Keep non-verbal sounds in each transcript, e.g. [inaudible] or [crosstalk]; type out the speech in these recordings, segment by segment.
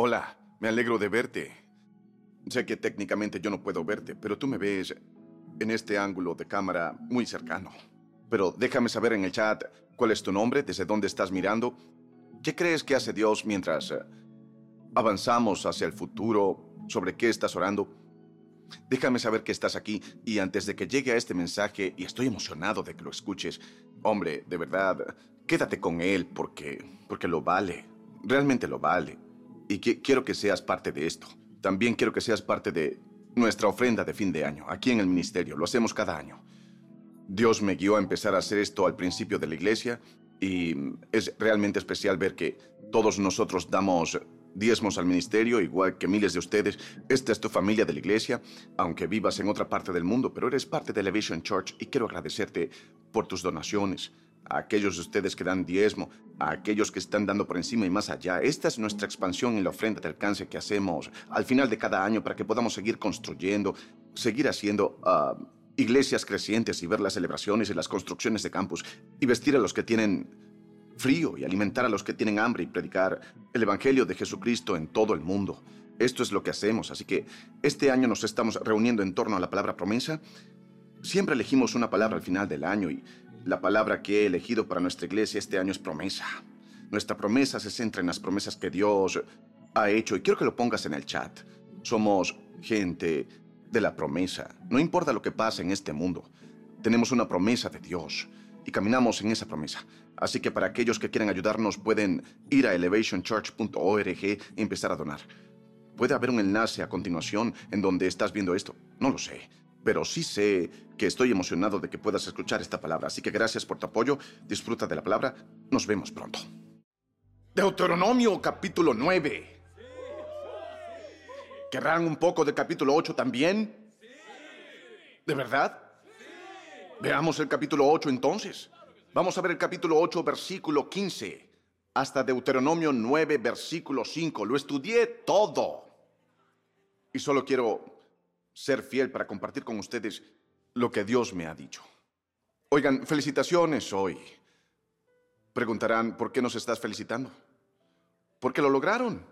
Hola, me alegro de verte. Sé que técnicamente yo no puedo verte, pero tú me ves en este ángulo de cámara muy cercano. Pero déjame saber en el chat cuál es tu nombre, desde dónde estás mirando. ¿Qué crees que hace Dios mientras eh, avanzamos hacia el futuro? ¿Sobre qué estás orando? Déjame saber que estás aquí y antes de que llegue a este mensaje, y estoy emocionado de que lo escuches, hombre, de verdad, quédate con él porque, porque lo vale, realmente lo vale. Y quiero que seas parte de esto. También quiero que seas parte de nuestra ofrenda de fin de año, aquí en el ministerio. Lo hacemos cada año. Dios me guió a empezar a hacer esto al principio de la iglesia y es realmente especial ver que todos nosotros damos diezmos al ministerio, igual que miles de ustedes. Esta es tu familia de la iglesia, aunque vivas en otra parte del mundo, pero eres parte de Elevation Church y quiero agradecerte por tus donaciones. A aquellos de ustedes que dan diezmo, a aquellos que están dando por encima y más allá. Esta es nuestra expansión en la ofrenda de alcance que hacemos al final de cada año para que podamos seguir construyendo, seguir haciendo ah, iglesias crecientes y ver las celebraciones y las construcciones de campus y vestir a los que tienen frío y alimentar a los que tienen hambre y predicar el Evangelio de Jesucristo en todo el mundo. Esto es lo que hacemos, así que este año nos estamos reuniendo en torno a la palabra promesa. Siempre elegimos una palabra al final del año y la palabra que he elegido para nuestra iglesia este año es promesa. Nuestra promesa se centra en las promesas que Dios ha hecho y quiero que lo pongas en el chat. Somos gente de la promesa. No importa lo que pase en este mundo, tenemos una promesa de Dios y caminamos en esa promesa. Así que para aquellos que quieran ayudarnos pueden ir a elevationchurch.org y empezar a donar. Puede haber un enlace a continuación en donde estás viendo esto. No lo sé. Pero sí sé que estoy emocionado de que puedas escuchar esta palabra. Así que gracias por tu apoyo. Disfruta de la palabra. Nos vemos pronto. Deuteronomio capítulo 9. ¿Querrán un poco del capítulo 8 también? ¿De verdad? Veamos el capítulo 8 entonces. Vamos a ver el capítulo 8, versículo 15, hasta Deuteronomio 9, versículo 5. Lo estudié todo. Y solo quiero ser fiel para compartir con ustedes lo que Dios me ha dicho. Oigan, felicitaciones hoy. Preguntarán, ¿por qué nos estás felicitando? Porque lo lograron.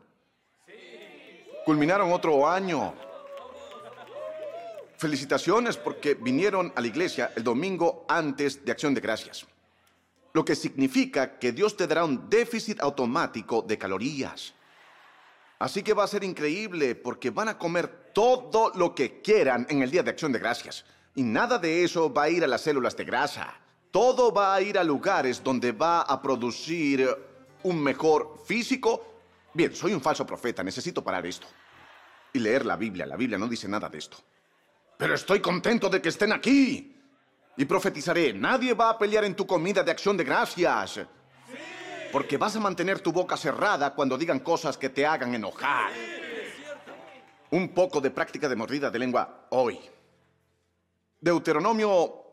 Culminaron otro año Felicitaciones porque vinieron a la iglesia el domingo antes de Acción de Gracias. Lo que significa que Dios te dará un déficit automático de calorías. Así que va a ser increíble porque van a comer todo lo que quieran en el día de Acción de Gracias. Y nada de eso va a ir a las células de grasa. Todo va a ir a lugares donde va a producir un mejor físico. Bien, soy un falso profeta, necesito parar esto. Y leer la Biblia. La Biblia no dice nada de esto. Pero estoy contento de que estén aquí. Y profetizaré, nadie va a pelear en tu comida de acción de gracias. Porque vas a mantener tu boca cerrada cuando digan cosas que te hagan enojar. Un poco de práctica de mordida de lengua hoy. Deuteronomio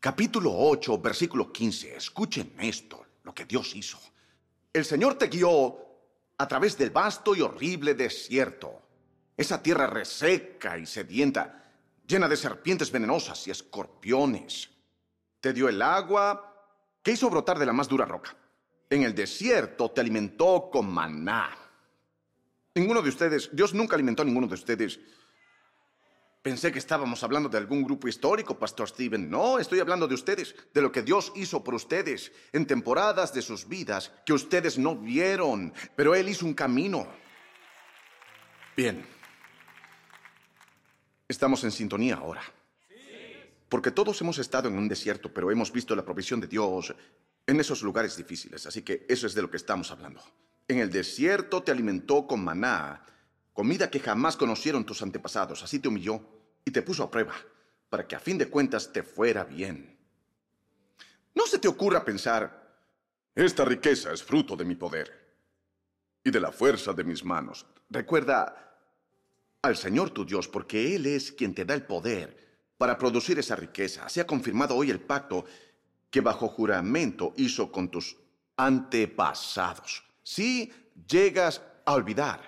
capítulo 8, versículo 15. Escuchen esto, lo que Dios hizo. El Señor te guió a través del vasto y horrible desierto esa tierra reseca y sedienta, llena de serpientes venenosas y escorpiones. Te dio el agua que hizo brotar de la más dura roca. En el desierto te alimentó con maná. Ninguno de ustedes, Dios nunca alimentó a ninguno de ustedes. Pensé que estábamos hablando de algún grupo histórico, Pastor Steven. No, estoy hablando de ustedes, de lo que Dios hizo por ustedes en temporadas de sus vidas que ustedes no vieron, pero Él hizo un camino. Bien. Estamos en sintonía ahora. Porque todos hemos estado en un desierto, pero hemos visto la provisión de Dios en esos lugares difíciles. Así que eso es de lo que estamos hablando. En el desierto te alimentó con maná, comida que jamás conocieron tus antepasados. Así te humilló y te puso a prueba, para que a fin de cuentas te fuera bien. No se te ocurra pensar, esta riqueza es fruto de mi poder y de la fuerza de mis manos. Recuerda, al Señor tu Dios, porque Él es quien te da el poder para producir esa riqueza. Se ha confirmado hoy el pacto que bajo juramento hizo con tus antepasados. Si llegas a olvidar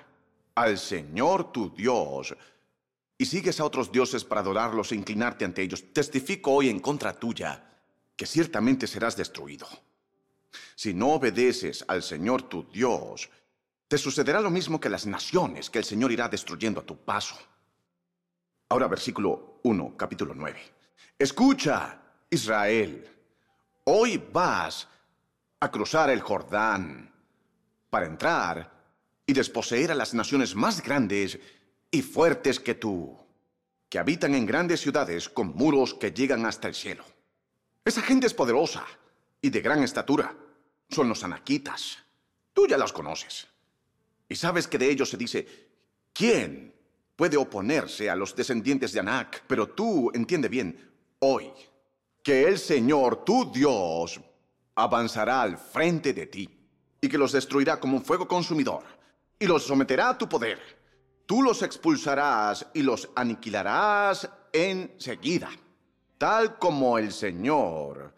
al Señor tu Dios y sigues a otros dioses para adorarlos e inclinarte ante ellos, testifico hoy en contra tuya que ciertamente serás destruido. Si no obedeces al Señor tu Dios, te sucederá lo mismo que las naciones que el Señor irá destruyendo a tu paso. Ahora versículo 1, capítulo 9. Escucha, Israel, hoy vas a cruzar el Jordán para entrar y desposeer a las naciones más grandes y fuertes que tú, que habitan en grandes ciudades con muros que llegan hasta el cielo. Esa gente es poderosa y de gran estatura. Son los anaquitas. Tú ya los conoces. Y sabes que de ellos se dice, ¿quién puede oponerse a los descendientes de Anac? Pero tú entiende bien, hoy, que el Señor, tu Dios, avanzará al frente de ti y que los destruirá como un fuego consumidor y los someterá a tu poder. Tú los expulsarás y los aniquilarás enseguida, tal como el Señor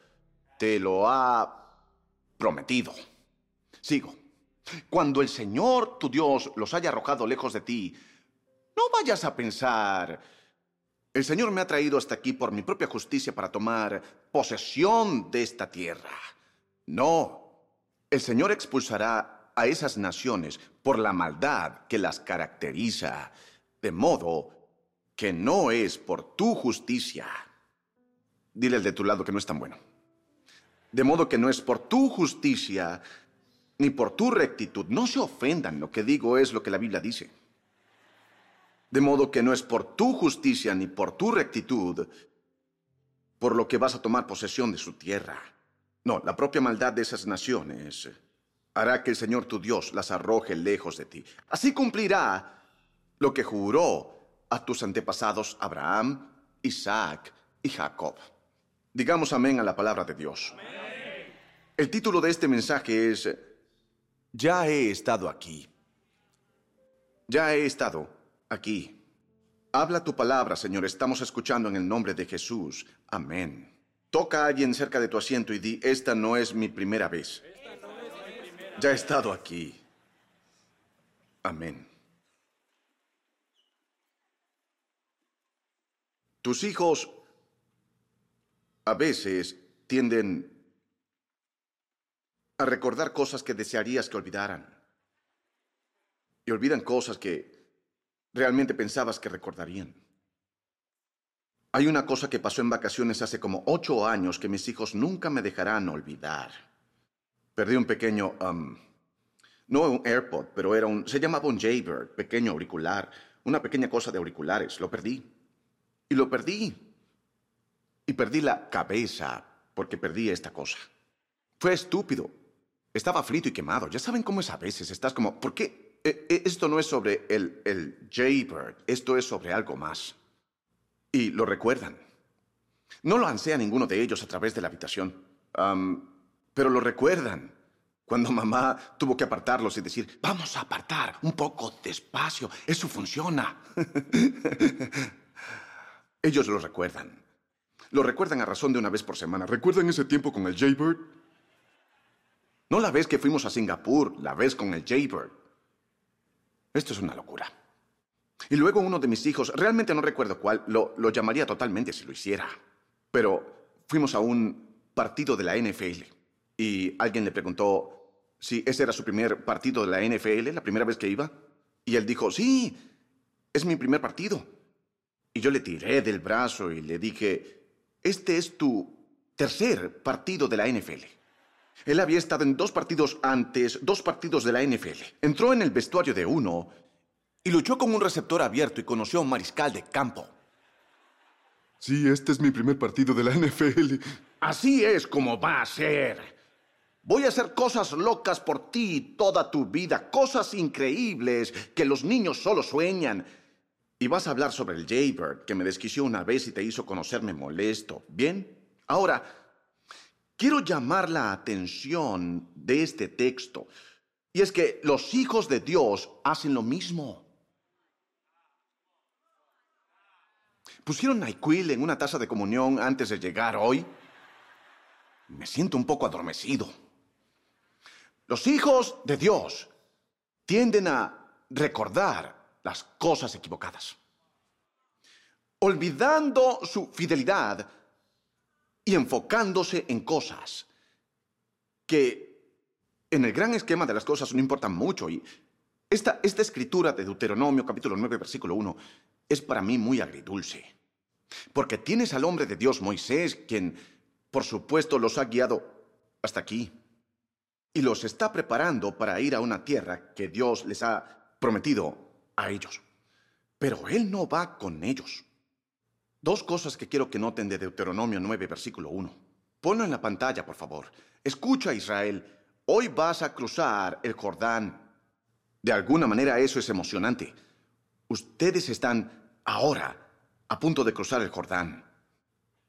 te lo ha prometido. Sigo. Cuando el Señor tu Dios los haya arrojado lejos de ti, no vayas a pensar, el Señor me ha traído hasta aquí por mi propia justicia para tomar posesión de esta tierra. No, el Señor expulsará a esas naciones por la maldad que las caracteriza, de modo que no es por tu justicia. Dile al de tu lado que no es tan bueno. De modo que no es por tu justicia ni por tu rectitud. No se ofendan, lo que digo es lo que la Biblia dice. De modo que no es por tu justicia ni por tu rectitud por lo que vas a tomar posesión de su tierra. No, la propia maldad de esas naciones hará que el Señor tu Dios las arroje lejos de ti. Así cumplirá lo que juró a tus antepasados Abraham, Isaac y Jacob. Digamos amén a la palabra de Dios. El título de este mensaje es ya he estado aquí. Ya he estado aquí. Habla tu palabra, Señor. Estamos escuchando en el nombre de Jesús. Amén. Toca a alguien cerca de tu asiento y di, esta no es mi primera vez. Ya he estado aquí. Amén. Tus hijos a veces tienden a recordar cosas que desearías que olvidaran. Y olvidan cosas que realmente pensabas que recordarían. Hay una cosa que pasó en vacaciones hace como ocho años que mis hijos nunca me dejarán olvidar. Perdí un pequeño, um, no un AirPod, pero era un, se llamaba un Jaybird, pequeño auricular, una pequeña cosa de auriculares. Lo perdí. Y lo perdí. Y perdí la cabeza porque perdí esta cosa. Fue estúpido, estaba frito y quemado. Ya saben cómo es a veces. Estás como, ¿por qué? E, e, esto no es sobre el, el Jaybird. Esto es sobre algo más. Y lo recuerdan. No lo ansea ninguno de ellos a través de la habitación. pero lo recuerdan. Cuando mamá tuvo que apartarlos y decir, vamos a apartar un poco despacio, eso funciona. [laughs] Ellos lo recuerdan. Lo recuerdan a razón de una vez por semana. ¿Recuerdan ese tiempo con el Jaybird? No la vez que fuimos a Singapur, la vez con el Jaybird. Esto es una locura. Y luego uno de mis hijos, realmente no recuerdo cuál, lo, lo llamaría totalmente si lo hiciera. Pero fuimos a un partido de la NFL y alguien le preguntó si ese era su primer partido de la NFL, la primera vez que iba. Y él dijo, sí, es mi primer partido. Y yo le tiré del brazo y le dije, este es tu tercer partido de la NFL. Él había estado en dos partidos antes, dos partidos de la NFL. Entró en el vestuario de uno y luchó con un receptor abierto y conoció a un mariscal de campo. Sí, este es mi primer partido de la NFL. Así es como va a ser. Voy a hacer cosas locas por ti toda tu vida, cosas increíbles que los niños solo sueñan. Y vas a hablar sobre el Jaybird, que me desquició una vez y te hizo conocerme molesto. ¿Bien? Ahora, quiero llamar la atención de este texto. Y es que los hijos de Dios hacen lo mismo. ¿Pusieron NyQuil en una taza de comunión antes de llegar hoy? Me siento un poco adormecido. Los hijos de Dios tienden a recordar las cosas equivocadas, olvidando su fidelidad y enfocándose en cosas que en el gran esquema de las cosas no importan mucho y, Esta, esta escritura de Deuteronomio capítulo 9 versículo 1 es para mí muy agridulce. Porque tienes al hombre de Dios Moisés, quien por supuesto los ha guiado hasta aquí y los está preparando para ir a una tierra que Dios les ha prometido a ellos. Pero Él no va con ellos. Dos cosas que quiero que noten de Deuteronomio 9, versículo 1. Ponlo en la pantalla, por favor. Escucha, Israel, hoy vas a cruzar el Jordán. De alguna manera eso es emocionante. Ustedes están ahora a punto de cruzar el Jordán.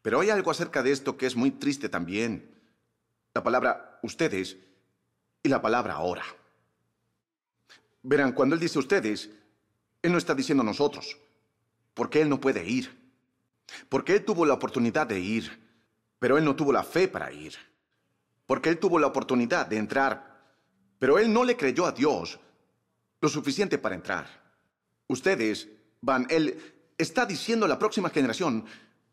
Pero hay algo acerca de esto que es muy triste también. La palabra ustedes y la palabra ahora. Verán, cuando Él dice ustedes, Él no está diciendo nosotros, porque Él no puede ir. Porque Él tuvo la oportunidad de ir, pero Él no tuvo la fe para ir. Porque Él tuvo la oportunidad de entrar, pero Él no le creyó a Dios lo suficiente para entrar. Ustedes van, Él está diciendo a la próxima generación,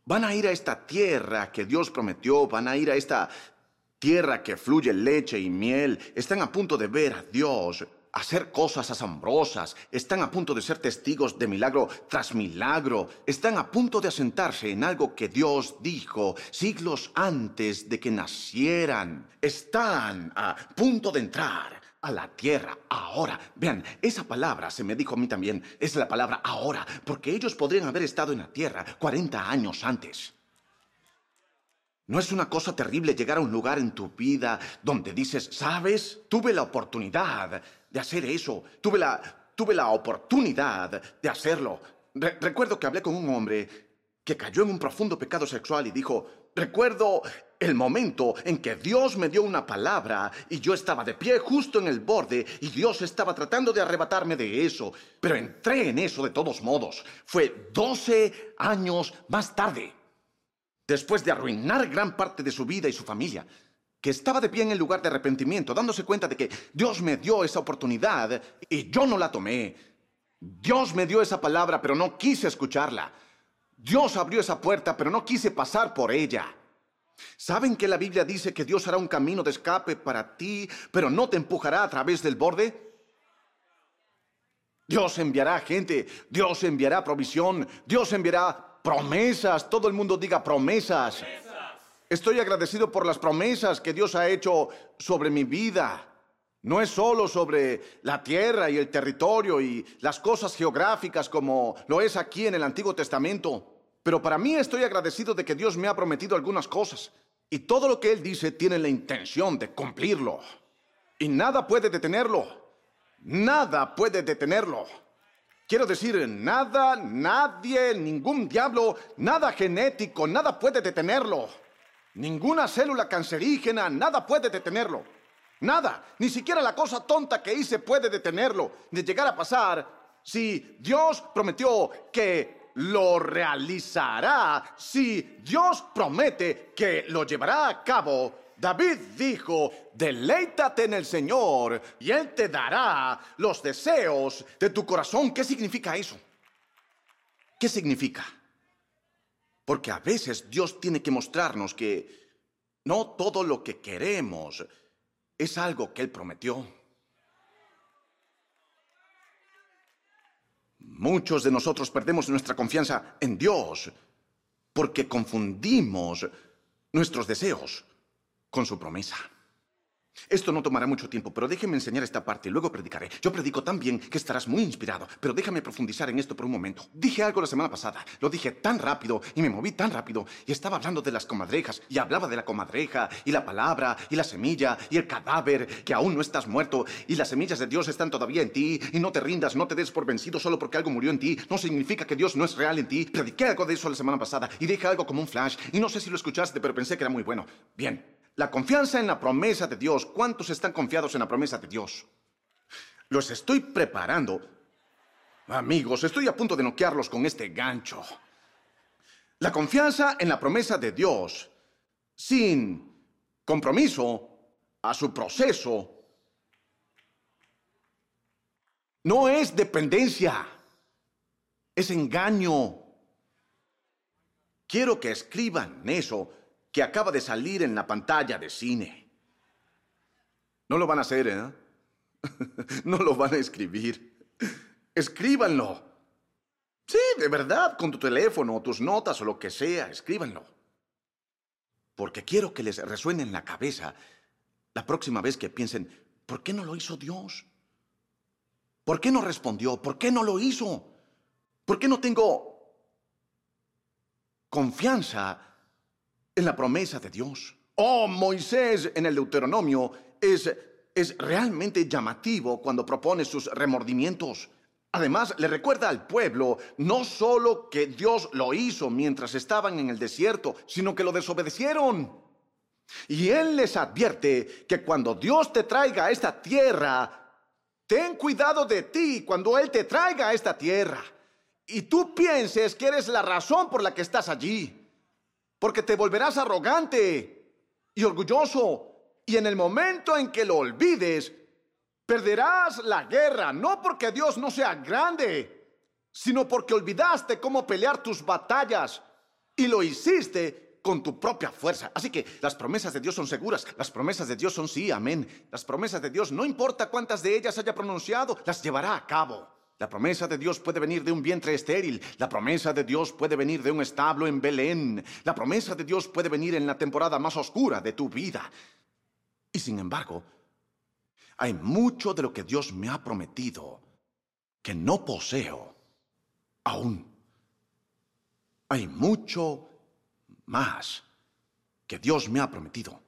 van a ir a esta tierra que Dios prometió, van a ir a esta tierra que fluye leche y miel, están a punto de ver a Dios hacer cosas asombrosas, están a punto de ser testigos de milagro tras milagro, están a punto de asentarse en algo que Dios dijo siglos antes de que nacieran, están a punto de entrar a la tierra ahora. Vean, esa palabra se me dijo a mí también, es la palabra ahora, porque ellos podrían haber estado en la tierra 40 años antes. ¿No es una cosa terrible llegar a un lugar en tu vida donde dices, sabes, tuve la oportunidad de hacer eso, tuve la, tuve la oportunidad de hacerlo? recuerdo que hablé con un hombre que cayó en un profundo pecado sexual y dijo, recuerdo el momento en que Dios me dio una palabra y yo estaba de pie justo en el borde y Dios estaba tratando de arrebatarme de eso, pero entré en eso de todos modos. Fue 12 años más tarde después de arruinar gran parte de su vida y su familia, que estaba de pie en el lugar de arrepentimiento, dándose cuenta de que Dios me dio esa oportunidad y yo no la tomé. Dios me dio esa palabra, pero no quise escucharla. Dios abrió esa puerta, pero no quise pasar por ella. ¿Saben que la Biblia dice que Dios hará un camino de escape para ti, pero no te empujará a través del borde? Dios enviará gente, Dios enviará provisión, Dios enviará promesas. Todo el mundo diga promesas. Estoy agradecido por las promesas que Dios ha hecho sobre mi vida. No es solo sobre la tierra y el territorio y las cosas geográficas como lo es aquí en el Antiguo Testamento. Pero para mí estoy agradecido de que Dios me ha prometido algunas cosas. Y todo lo que Él dice tiene la intención de cumplirlo. Y nada puede detenerlo. Nada puede detenerlo. Quiero decir, nada, nadie, ningún diablo, nada genético, nada puede detenerlo. Ninguna célula cancerígena, nada puede detenerlo. Nada, ni siquiera la cosa tonta que hice puede detenerlo de llegar a pasar si Dios prometió que lo realizará, si Dios promete que lo llevará a cabo, David dijo, deleítate en el Señor y Él te dará los deseos de tu corazón. ¿Qué significa eso? ¿Qué significa? Porque a veces Dios tiene que mostrarnos que no todo lo que queremos es algo que Él prometió. Muchos de nosotros perdemos nuestra confianza en Dios porque confundimos nuestros deseos con su promesa. Esto no tomará mucho tiempo, pero déjeme enseñar esta parte y luego predicaré. Yo predico tan bien que estarás muy inspirado, pero déjame profundizar en esto por un momento. Dije algo la semana pasada, lo dije tan rápido y me moví tan rápido y estaba hablando de las comadrejas y hablaba de la comadreja y la palabra y la semilla y el cadáver, que aún no estás muerto y las semillas de Dios están todavía en ti y no te rindas, no te des por vencido solo porque algo murió en ti. No significa que Dios no es real en ti. Prediqué algo de eso la semana pasada y dije algo como un flash y no sé si lo escuchaste, pero pensé que era muy bueno. Bien, la confianza en la promesa de Dios. ¿Cuántos están confiados en la promesa de Dios? Los estoy preparando. Amigos, estoy a punto de noquearlos con este gancho. La confianza en la promesa de Dios sin compromiso a su proceso no es dependencia, es engaño. Quiero que escriban eso que acaba de salir en la pantalla de cine. No lo van a hacer, ¿eh? [laughs] no lo van a escribir. Escríbanlo. Sí, de verdad, con tu teléfono o tus notas o lo que sea, escríbanlo. Porque quiero que les resuene en la cabeza la próxima vez que piensen, ¿por qué no lo hizo Dios? ¿Por qué no respondió? ¿Por qué no lo hizo? ¿Por qué no tengo confianza en la promesa de Dios? Oh, Moisés en el Deuteronomio es, es realmente llamativo cuando propone sus remordimientos. Además, le recuerda al pueblo no solo que Dios lo hizo mientras estaban en el desierto, sino que lo desobedecieron. Y Él les advierte que cuando Dios te traiga a esta tierra, ten cuidado de ti cuando Él te traiga a esta tierra. Y tú pienses que eres la razón por la que estás allí. Porque te volverás arrogante y orgulloso. Y en el momento en que lo olvides, Perderás la guerra, no porque Dios no sea grande, sino porque olvidaste cómo pelear tus batallas y lo hiciste con tu propia fuerza. Así que las promesas de Dios son seguras, las promesas de Dios son sí, amén. Las promesas de Dios, no importa cuántas de ellas haya pronunciado, las llevará a cabo. La promesa de Dios puede venir de un vientre estéril. La promesa de Dios puede venir de un establo en Belén. La promesa de Dios puede venir en la temporada más oscura de tu vida. Y sin embargo, hay mucho de lo que Dios me ha prometido que no poseo aún. Hay mucho más que Dios me ha prometido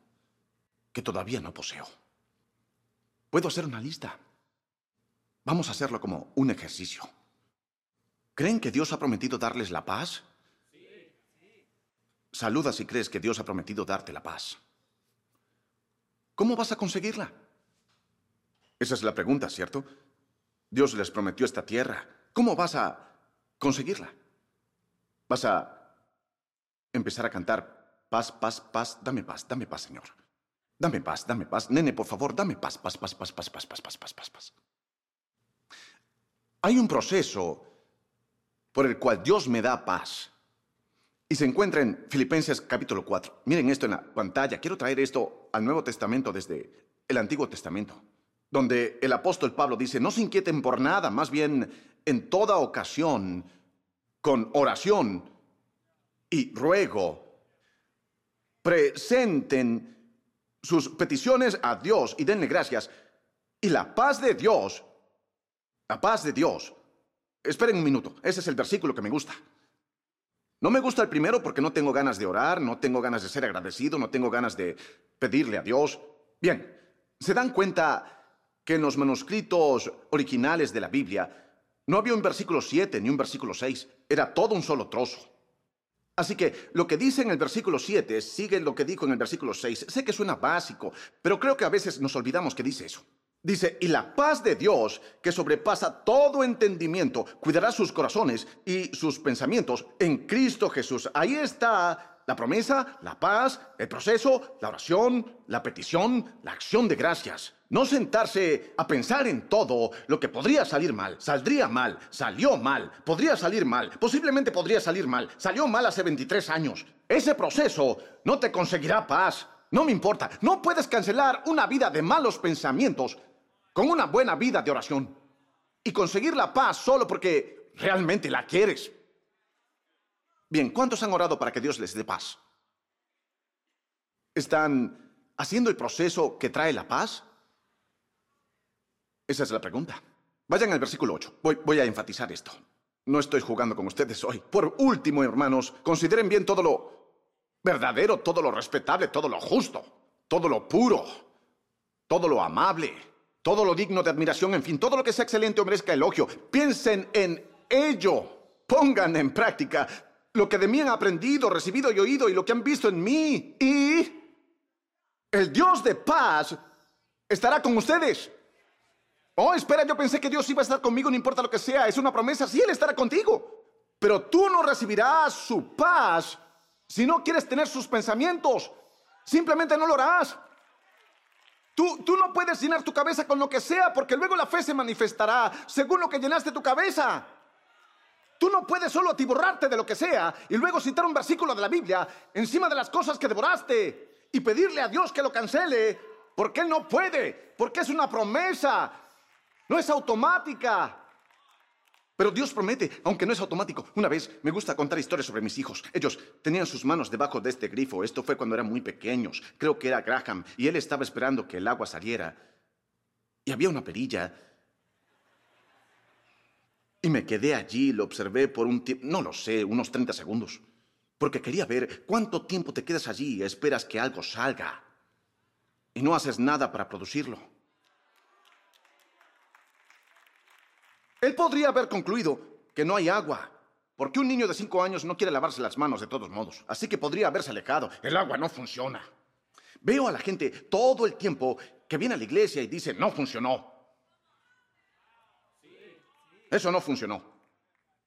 que todavía no poseo. Puedo hacer una lista. Vamos a hacerlo como un ejercicio. ¿Creen que Dios ha prometido darles la paz? Saluda si crees que Dios ha prometido darte la paz. ¿Cómo vas a conseguirla? Esa es la pregunta, ¿cierto? Dios les prometió esta tierra. ¿Cómo vas a conseguirla? ¿Vas a empezar a cantar paz, paz, paz, dame paz, dame paz, Señor? Dame paz, dame paz. Nene, por favor, dame paz, paz, paz, paz, paz, paz, paz, paz, paz, paz, paz. Hay un proceso por el cual Dios me da paz. Y se encuentra en Filipenses capítulo 4. Miren esto en la pantalla. Quiero traer esto al Nuevo Testamento desde el Antiguo Testamento donde el apóstol Pablo dice, no se inquieten por nada, más bien en toda ocasión, con oración y ruego, presenten sus peticiones a Dios y denle gracias. Y la paz de Dios, la paz de Dios, esperen un minuto, ese es el versículo que me gusta. No me gusta el primero porque no tengo ganas de orar, no tengo ganas de ser agradecido, no tengo ganas de pedirle a Dios. Bien, ¿se dan cuenta que en los manuscritos originales de la Biblia no había un versículo 7 ni un versículo 6, era todo un solo trozo. Así que lo que dice en el versículo 7 sigue lo que dijo en el versículo 6. Sé que suena básico, pero creo que a veces nos olvidamos que dice eso. Dice, y la paz de Dios, que sobrepasa todo entendimiento, cuidará sus corazones y sus pensamientos en Cristo Jesús. Ahí está la promesa, la paz, el proceso, la oración, la petición, la acción de gracias. No sentarse a pensar en todo lo que podría salir mal. Saldría mal, salió mal, podría salir mal, posiblemente podría salir mal, salió mal hace 23 años. Ese proceso no te conseguirá paz. No me importa, no puedes cancelar una vida de malos pensamientos con una buena vida de oración y conseguir la paz solo porque realmente la quieres. Bien, ¿cuántos han orado para que Dios les dé paz? ¿Están haciendo el proceso que trae la paz? Esa es la pregunta. Vayan al versículo 8. Voy, voy, a enfatizar esto. No estoy jugando con ustedes hoy. Por último, hermanos, consideren bien todo lo verdadero, todo lo respetable, todo lo justo, todo lo puro, todo lo amable, todo lo digno de admiración, en fin, todo lo que sea excelente o merezca elogio. Piensen en ello. Pongan en práctica lo que de mí han aprendido, recibido y oído y lo que han visto en mí. Y el Dios de paz estará con ustedes. Oh, espera, yo pensé que Dios iba a estar conmigo, no importa lo que sea, es una promesa, sí, Él estará contigo. Pero tú no recibirás su paz si no quieres tener sus pensamientos. Simplemente no lo harás. Tú, tú no puedes llenar tu cabeza con lo que sea, porque luego la fe se manifestará según lo que llenaste tu cabeza. Tú no puedes solo atiborrarte de lo que sea y luego citar un versículo de la Biblia encima de las cosas que devoraste y pedirle a Dios que lo cancele, porque Él no puede, porque es una promesa. No es automática. Pero Dios promete, aunque no es automático. Una vez me gusta contar historias sobre mis hijos. Ellos tenían sus manos debajo de este grifo. Esto fue cuando eran muy pequeños. Creo que era Graham. Y él estaba esperando que el agua saliera. Y había una perilla. Y me quedé allí, lo observé por un tiempo, no lo sé, unos 30 segundos. Porque quería ver cuánto tiempo te quedas allí y esperas que algo salga. Y no haces nada para producirlo. Él podría haber concluido que no hay agua, porque un niño de cinco años no quiere lavarse las manos de todos modos, así que podría haberse alejado. El agua no funciona. Veo a la gente todo el tiempo que viene a la iglesia y dice, no funcionó. Eso no funcionó.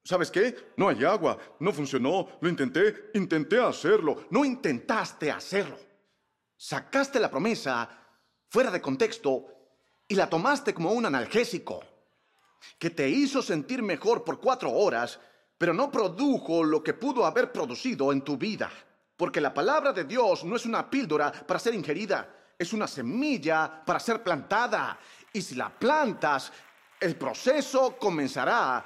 ¿Sabes qué? No hay agua, no funcionó, lo intenté, intenté hacerlo, no intentaste hacerlo. Sacaste la promesa fuera de contexto y la tomaste como un analgésico que te hizo sentir mejor por cuatro horas, pero no produjo lo que pudo haber producido en tu vida. Porque la palabra de Dios no es una píldora para ser ingerida, es una semilla para ser plantada. Y si la plantas, el proceso comenzará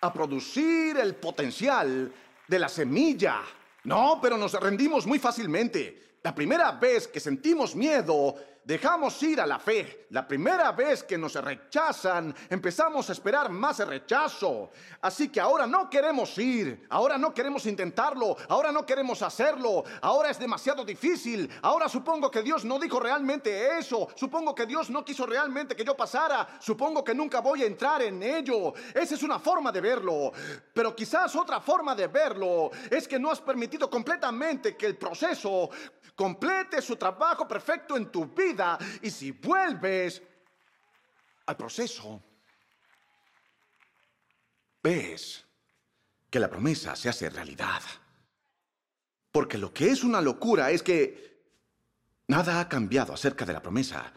a producir el potencial de la semilla. No, pero nos rendimos muy fácilmente. La primera vez que sentimos miedo dejamos ir a la fe. La primera vez que nos rechazan, empezamos a esperar más rechazo. Así que ahora no queremos ir, ahora no queremos intentarlo, ahora no queremos hacerlo, ahora es demasiado difícil, ahora supongo que Dios no dijo realmente eso, supongo que Dios no quiso realmente que yo pasara, supongo que nunca voy a entrar en ello. Esa es una forma de verlo, pero quizás otra forma de verlo es que no has permitido completamente que el proceso complete su trabajo perfecto en tu vida y si vuelves al proceso, ves que la promesa se hace realidad. Porque lo que es una locura es que nada ha cambiado acerca de la promesa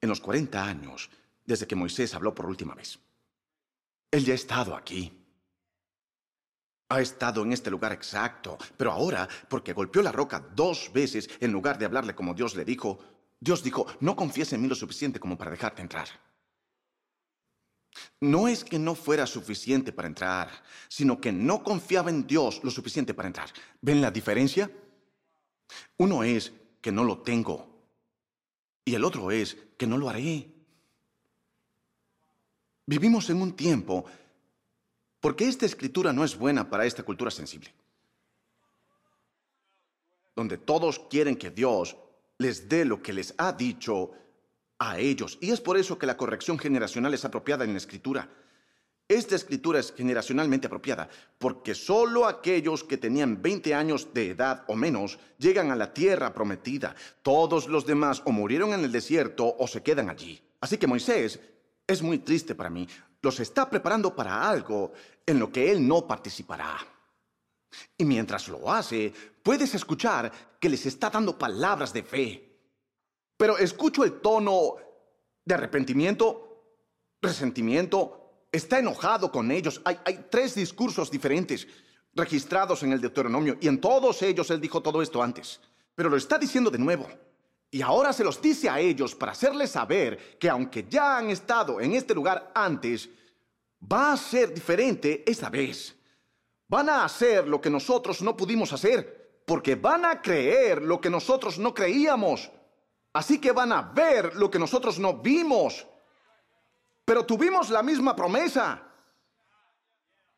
en los 40 años desde que Moisés habló por última vez. Él ya ha estado aquí. Ha estado en este lugar exacto, pero ahora, porque golpeó la roca dos veces en lugar de hablarle como Dios le dijo, Dios dijo, no confíes en mí lo suficiente como para dejarte entrar. No es que no fuera suficiente para entrar, sino que no confiaba en Dios lo suficiente para entrar. ¿Ven la diferencia? Uno es que no lo tengo y el otro es que no lo haré. Vivimos en un tiempo porque esta escritura no es buena para esta cultura sensible, donde todos quieren que Dios les dé lo que les ha dicho a ellos. Y es por eso que la corrección generacional es apropiada en la escritura. Esta escritura es generacionalmente apropiada porque solo aquellos que tenían 20 años de edad o menos llegan a la tierra prometida. Todos los demás o murieron en el desierto o se quedan allí. Así que Moisés es muy triste para mí los está preparando para algo en lo que él no participará. Y mientras lo hace, puedes escuchar que les está dando palabras de fe. Pero escucho el tono de arrepentimiento, resentimiento, está enojado con ellos. Hay, tres discursos diferentes registrados en el Deuteronomio y en todos ellos él dijo todo esto antes. Pero lo está diciendo de nuevo. Y ahora se los dice a ellos para hacerles saber que aunque ya han estado en este lugar antes, va a ser diferente esta vez. Van a hacer lo que nosotros no pudimos hacer, porque van a creer lo que nosotros no creíamos. Así que van a ver lo que nosotros no vimos. Pero tuvimos la misma promesa.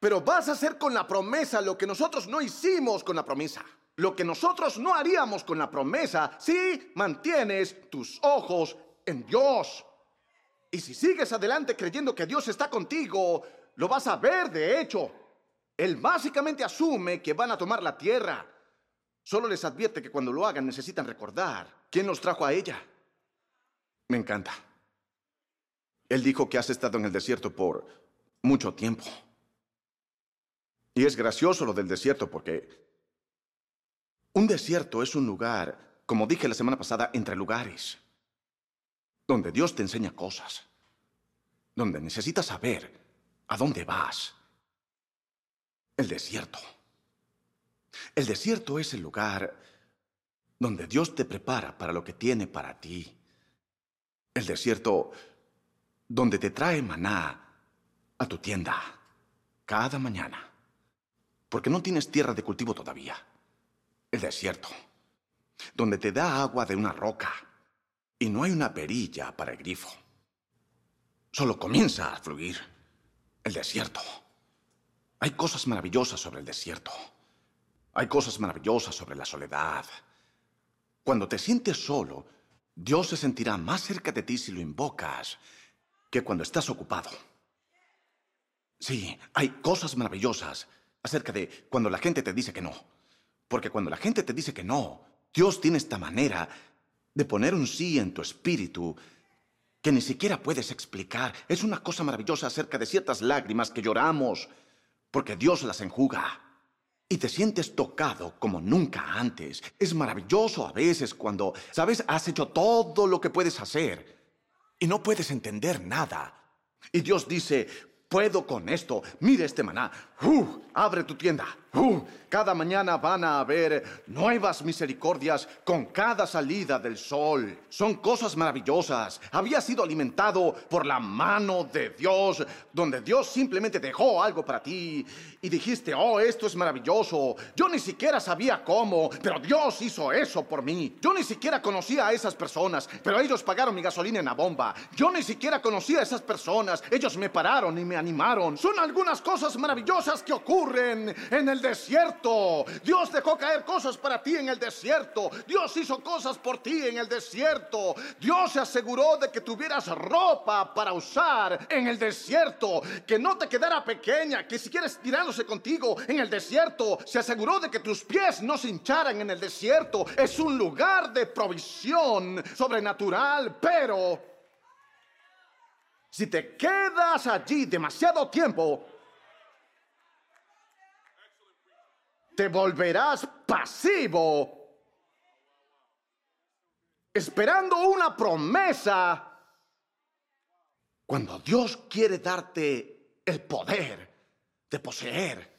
Pero vas a hacer con la promesa lo que nosotros no hicimos con la promesa lo que nosotros no haríamos con la promesa si mantienes tus ojos en Dios. Y si sigues adelante creyendo que Dios está contigo, lo vas a ver de hecho. Él básicamente asume que van a tomar la tierra. Solo les advierte que cuando lo hagan necesitan recordar quién los trajo a ella. Me encanta. Él dijo que has estado en el desierto por mucho tiempo. Y es gracioso lo del desierto porque un desierto es un lugar, como dije la semana pasada, entre lugares, donde Dios te enseña cosas, donde necesitas saber a dónde vas. El desierto. El desierto es el lugar donde Dios te prepara para lo que tiene para ti. El desierto donde te trae maná a tu tienda cada mañana, porque no tienes tierra de cultivo todavía, el desierto, donde te da agua de una roca y no hay una perilla para el grifo. Solo comienza a fluir el desierto. Hay cosas maravillosas sobre el desierto. Hay cosas maravillosas sobre la soledad. Cuando te sientes solo, Dios se sentirá más cerca de ti si lo invocas que cuando estás ocupado. Sí, hay cosas maravillosas acerca de cuando la gente te dice que no. Porque cuando la gente te dice que no, Dios tiene esta manera de poner un sí en tu espíritu que ni siquiera puedes explicar. Es una cosa maravillosa acerca de ciertas lágrimas que lloramos porque Dios las enjuga. Y te sientes tocado como nunca antes. Es maravilloso a veces cuando, sabes, has hecho todo lo que puedes hacer y no puedes entender nada. Y Dios dice, puedo con esto. Mire este maná. Uh, abre tu tienda. Uh, cada mañana van a haber nuevas misericordias con cada salida del sol. Son cosas maravillosas. Había sido alimentado por la mano de Dios, donde Dios simplemente dejó algo para ti y dijiste, oh, esto es maravilloso. Yo ni siquiera sabía cómo, pero Dios hizo eso por mí. Yo ni siquiera conocía a esas personas, pero ellos pagaron mi gasolina en la bomba. Yo ni siquiera conocía a esas personas. Ellos me pararon y me animaron. Son algunas cosas maravillosas que ocurren en el desierto. Dios dejó caer cosas para ti en el desierto. Dios hizo cosas por ti en el desierto. Dios se aseguró de que tuvieras ropa para usar en el desierto. Que no te quedara pequeña, que si quieres tirándose contigo en el desierto. Se aseguró de que tus pies no se hincharan en el desierto. Es un lugar de provisión sobrenatural, pero si te quedas allí demasiado tiempo, te volverás pasivo, esperando una promesa, cuando Dios quiere darte el poder de poseer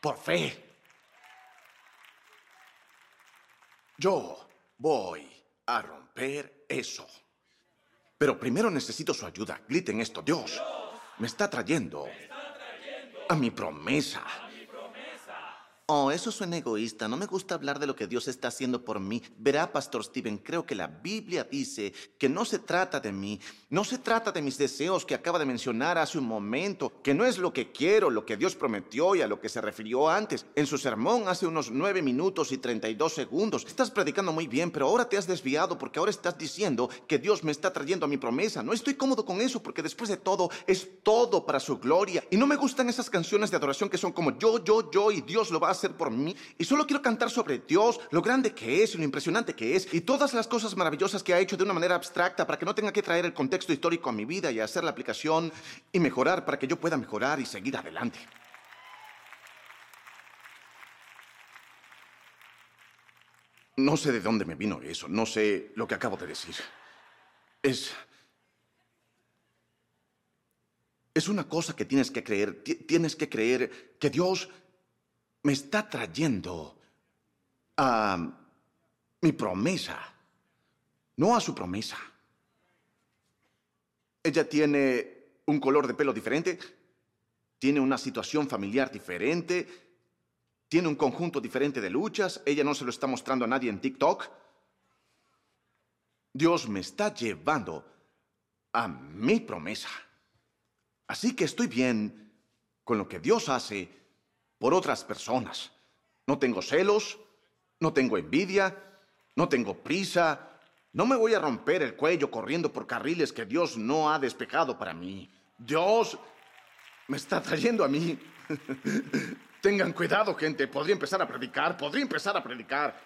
por fe. Yo voy a romper eso. Pero primero necesito su ayuda. Griten esto. Dios me está trayendo a mi promesa. Oh, eso suena egoísta. No me gusta hablar de lo que Dios está haciendo por mí. Verá, Pastor Steven, creo que la Biblia dice que no se trata de mí, no se trata de mis deseos que acaba de mencionar hace un momento, que no es lo que quiero, lo que Dios prometió y a lo que se refirió antes. En su sermón hace unos nueve minutos y treinta y dos segundos. Estás predicando muy bien, pero ahora te has desviado porque ahora estás diciendo que Dios me está trayendo a mi promesa. No estoy cómodo con eso porque después de todo es todo para su gloria. Y no me gustan esas canciones de adoración que son como yo, yo, yo y Dios lo va a hacer por mí y solo quiero cantar sobre Dios, lo grande que es y lo impresionante que es y todas las cosas maravillosas que ha hecho de una manera abstracta para que no tenga que traer el contexto histórico a mi vida y hacer la aplicación y mejorar para que yo pueda mejorar y seguir adelante. No sé de dónde me vino eso, no sé lo que acabo de decir. Es... Es una cosa que tienes que creer. Tienes que creer que Dios me está trayendo a mi promesa, no a su promesa. Ella tiene un color de pelo diferente, tiene una situación familiar diferente, tiene un conjunto diferente de luchas, ella no se lo está mostrando a nadie en TikTok. Dios me está llevando a mi promesa. Así que estoy bien con lo que Dios hace por otras personas. No tengo celos, no tengo envidia, no tengo prisa, no me voy a romper el cuello corriendo por carriles que Dios no ha despejado para mí. Dios me está trayendo a mí. [laughs] Tengan cuidado, gente. Podría empezar a predicar, podría empezar a predicar.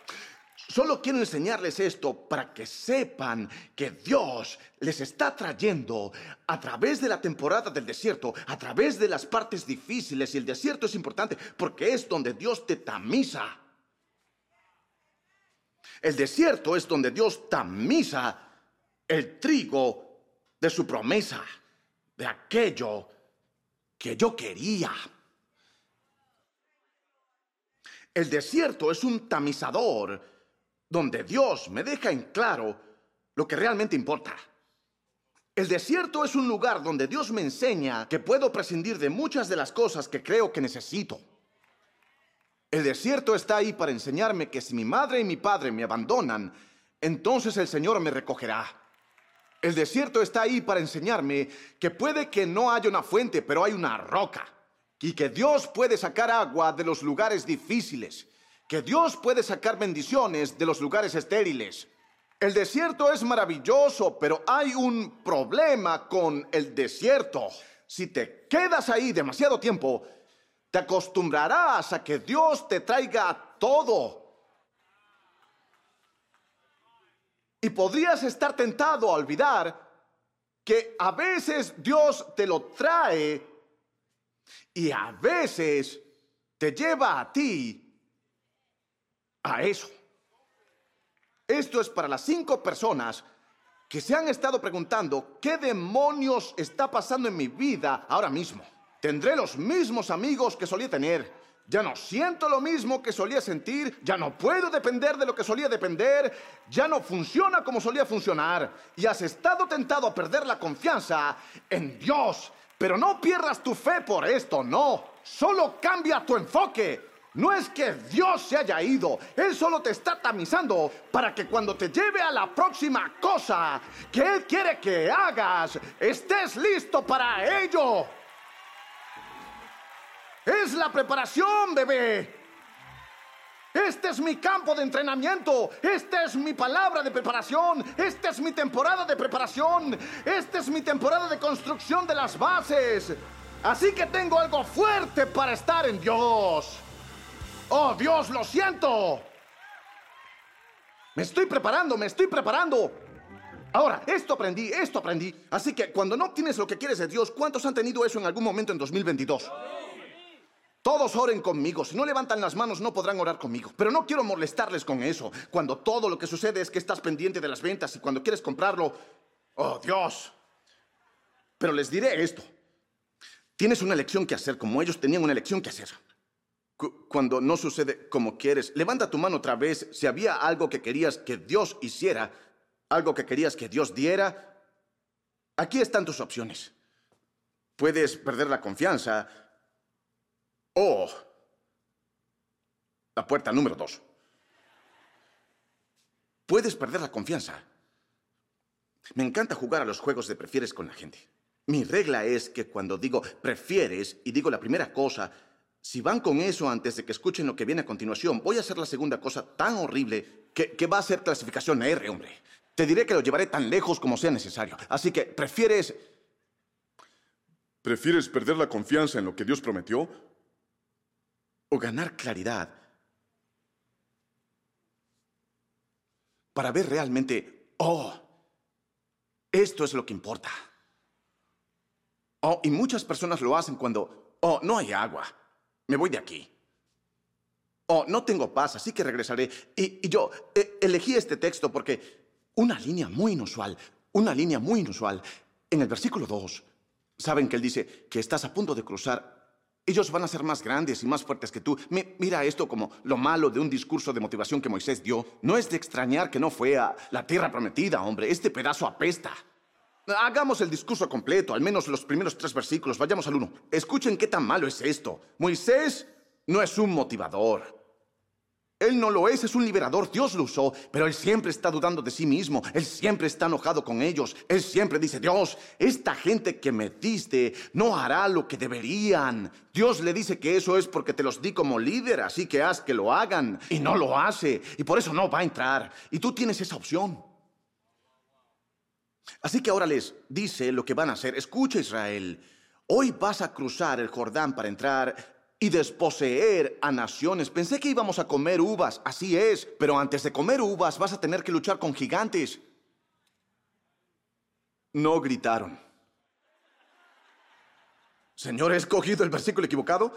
Solo quiero enseñarles esto para que sepan que Dios les está trayendo a través de la temporada del desierto, a través de las partes difíciles. Y el desierto es importante porque es donde Dios te tamiza. El desierto es donde Dios tamiza el trigo de su promesa, de aquello que yo quería. El desierto es un tamizador donde Dios me deja en claro lo que realmente importa. El desierto es un lugar donde Dios me enseña que puedo prescindir de muchas de las cosas que creo que necesito. El desierto está ahí para enseñarme que si mi madre y mi padre me abandonan, entonces el Señor me recogerá. El desierto está ahí para enseñarme que puede que no haya una fuente, pero hay una roca. Y que Dios puede sacar agua de los lugares difíciles. Que Dios puede sacar bendiciones de los lugares estériles. El desierto es maravilloso, pero hay un problema con el desierto. Si te quedas ahí demasiado tiempo, te acostumbrarás a que Dios te traiga todo. Y podrías estar tentado a olvidar que a veces Dios te lo trae y a veces te lleva a ti a eso. Esto es para las cinco personas que se han estado preguntando qué demonios está pasando en mi vida ahora mismo. Tendré los mismos amigos que solía tener. Ya no siento lo mismo que solía sentir, ya no puedo depender de lo que solía depender, ya no funciona como solía funcionar y has estado tentado a perder la confianza en Dios. Pero no pierdas tu fe por esto, no. Solo cambia tu enfoque. No es que Dios se haya ido, Él solo te está tamizando para que cuando te lleve a la próxima cosa que Él quiere que hagas, estés listo para ello. Es la preparación, bebé. Este es mi campo de entrenamiento. Esta es mi palabra de preparación. Esta es mi temporada de preparación. Esta es mi temporada de construcción de las bases. Así que tengo algo fuerte para estar en Dios. Oh Dios, lo siento. Me estoy preparando, me estoy preparando. Ahora, esto aprendí, esto aprendí. Así que cuando no obtienes lo que quieres de Dios, ¿cuántos han tenido eso en algún momento en 2022? Todos oren conmigo. Si no levantan las manos no podrán orar conmigo. Pero no quiero molestarles con eso. Cuando todo lo que sucede es que estás pendiente de las ventas y cuando quieres comprarlo... Oh, Dios. Pero les diré esto. Tienes una elección que hacer como ellos tenían una elección que hacer. Cuando no sucede como quieres, levanta tu mano otra vez si había algo que querías que Dios hiciera, algo que querías que Dios diera. Aquí están tus opciones. Puedes perder la confianza o la puerta número dos. Puedes perder la confianza. Me encanta jugar a los juegos de prefieres con la gente. Mi regla es que cuando digo prefieres y digo la primera cosa, si van con eso antes de que escuchen lo que viene a continuación, voy a hacer la segunda cosa tan horrible que, que va a ser clasificación R, hombre. Te diré que lo llevaré tan lejos como sea necesario. Así que, ¿prefieres... ¿Prefieres perder la confianza en lo que Dios prometió o ganar claridad para ver realmente, oh, esto es lo que importa. Oh, y muchas personas lo hacen cuando, oh, no hay agua, me voy de aquí. Oh, no tengo paz, así que regresaré. Y, yo eh, elegí este texto porque una línea muy inusual, una línea muy inusual, en el versículo 2, saben que él dice que estás a punto de cruzar ellos van a ser más grandes y más fuertes que tú. mira esto como lo malo de un discurso de motivación que Moisés dio. No es de extrañar que no fue a la tierra prometida, hombre. Este pedazo apesta. Hagamos el discurso completo, al menos los primeros tres versículos. Vayamos al uno. Escuchen qué tan malo es esto. Moisés no es un motivador. Él no lo es, es un liberador, Dios lo usó, pero él siempre está dudando de sí mismo, él siempre está enojado con ellos, él siempre dice, Dios, esta gente que me diste no hará lo que deberían. Dios le dice que eso es porque te los di como líder, así que haz que lo hagan, y no lo hace, y por eso no va a entrar, y tú tienes esa opción. Así que ahora les dice lo que van a hacer, escucha Israel, hoy vas a cruzar el Jordán para entrar y desposeer a naciones. Pensé que íbamos a comer uvas, así es, pero antes de comer uvas vas a tener que luchar con gigantes. No gritaron. Señor, ¿he escogido el versículo equivocado?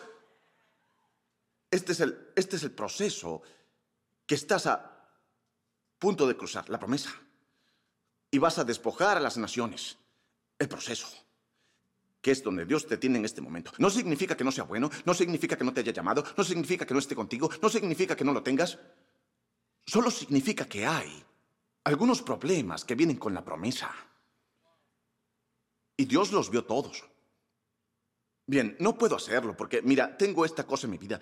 Este es el, este es el proceso que estás a punto de cruzar, la promesa. Y vas a despojar a las naciones. El proceso que es donde Dios te tiene en este momento. No significa que no sea bueno, no significa que no te haya llamado, no significa que no esté contigo, no significa que no lo tengas. Solo significa que hay algunos problemas que vienen con la promesa. y Dios los vio todos. Bien, no puedo hacerlo porque, mira, tengo esta cosa en mi vida.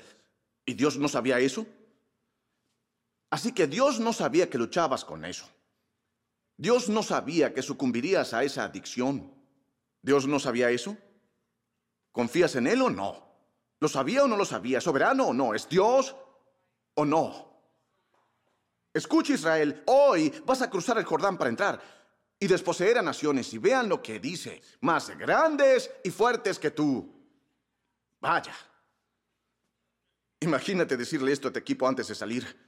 ¿Y Dios no sabía eso? Así que Dios no sabía que luchabas con eso. Dios no sabía que sucumbirías a esa adicción. ¿Dios no sabía eso? ¿Confías en Él o no? ¿Lo sabía o no lo sabía? ¿Soberano o no? ¿Es Dios o no? Escucha Israel, hoy vas a cruzar el Jordán para entrar y desposeer a naciones y vean lo que dice, más grandes y fuertes que tú. Vaya. Imagínate decirle esto a tu equipo antes de salir.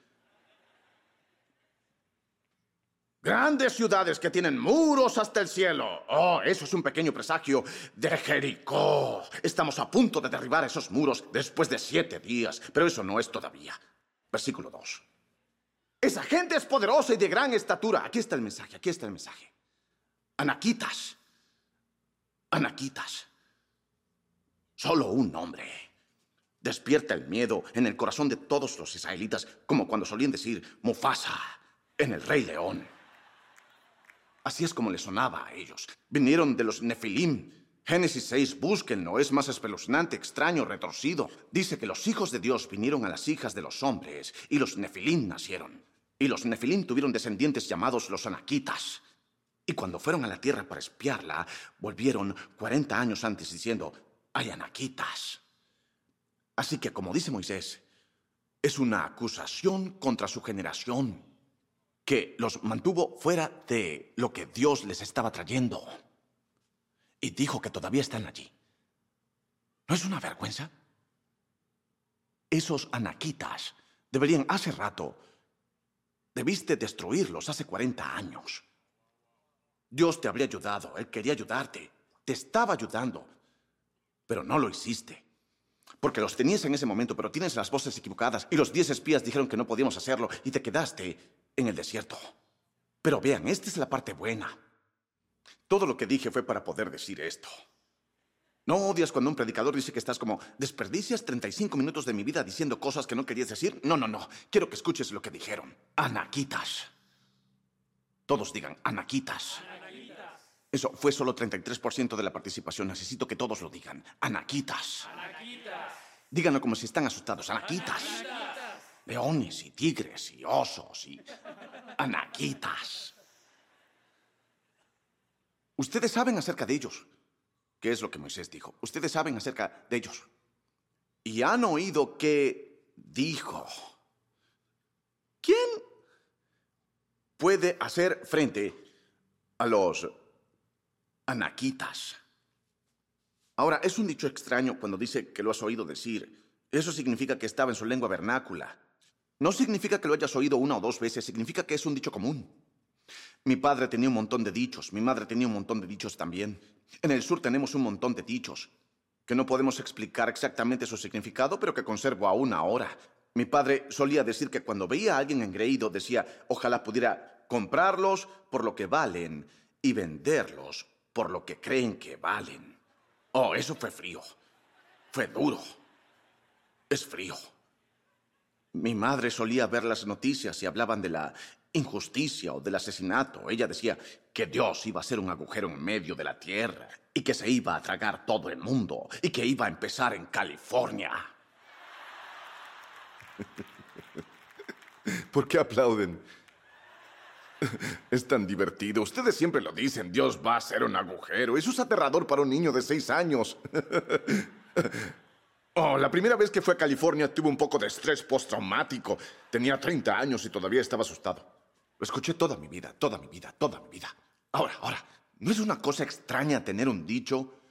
Grandes ciudades que tienen muros hasta el cielo. Oh, eso es un pequeño presagio de Jericó. Estamos a punto de derribar esos muros después de siete días, pero eso no es todavía. Versículo 2. Esa gente es poderosa y de gran estatura. Aquí está el mensaje, aquí está el mensaje. Anaquitas. Anaquitas. Solo un nombre. Despierta el miedo en el corazón de todos los israelitas, como cuando solían decir Mufasa en el Rey León. Así es como le sonaba a ellos. Vinieron de los Nefilim. Génesis 6, búsquenlo, es más espeluznante, extraño, retorcido. Dice que los hijos de Dios vinieron a las hijas de los hombres y los Nefilim nacieron. Y los Nefilim tuvieron descendientes llamados los Anaquitas. Y cuando fueron a la tierra para espiarla, volvieron 40 años antes diciendo, hay Anaquitas. Así que, como dice Moisés, es una acusación contra su generación que los mantuvo fuera de lo que Dios les estaba trayendo. Y dijo que todavía están allí. ¿No es una vergüenza? Esos anaquitas deberían hace rato, debiste destruirlos hace 40 años. Dios te habría ayudado, Él quería ayudarte, te estaba ayudando, pero no lo hiciste. Porque los tenías en ese momento, pero tienes las voces equivocadas y los diez espías dijeron que no podíamos hacerlo y te quedaste en el desierto. Pero vean, esta es la parte buena. Todo lo que dije fue para poder decir esto. No odias cuando un predicador dice que estás como, desperdicias 35 minutos de mi vida diciendo cosas que no querías decir. No, no, no. Quiero que escuches lo que dijeron. Anaquitas. Todos digan, anaquitas. Eso fue solo 33% de la participación. Necesito que todos lo digan. Anaquitas. Anaquitas. Díganlo como si están asustados. Anaquitas leones y tigres y osos y anaquitas. Ustedes saben acerca de ellos. ¿Qué es lo que Moisés dijo? Ustedes saben acerca de ellos. Y han oído que dijo, ¿quién puede hacer frente a los anaquitas? Ahora, es un dicho extraño cuando dice que lo has oído decir. Eso significa que estaba en su lengua vernácula. No significa que lo hayas oído una o dos veces, significa que es un dicho común. Mi padre tenía un montón de dichos, mi madre tenía un montón de dichos también. En el sur tenemos un montón de dichos, que no podemos explicar exactamente su significado, pero que conservo aún ahora. Mi padre solía decir que cuando veía a alguien engreído decía, ojalá pudiera comprarlos por lo que valen y venderlos por lo que creen que valen. Oh, eso fue frío. Fue duro. Es frío. Mi madre solía ver las noticias y hablaban de la injusticia o del asesinato. Ella decía que Dios iba a ser un agujero en medio de la tierra y que se iba a tragar todo el mundo y que iba a empezar en California. [laughs] ¿Por qué aplauden? Es tan divertido. Ustedes siempre lo dicen, Dios va a ser un agujero. Eso es aterrador para un niño de seis años. [laughs] Oh, la primera vez que fue a California tuve un poco de estrés postraumático. Tenía 30 años y todavía estaba asustado. Lo escuché toda mi vida, toda mi vida, toda mi vida. Ahora, ahora, ¿no es una cosa extraña tener un dicho?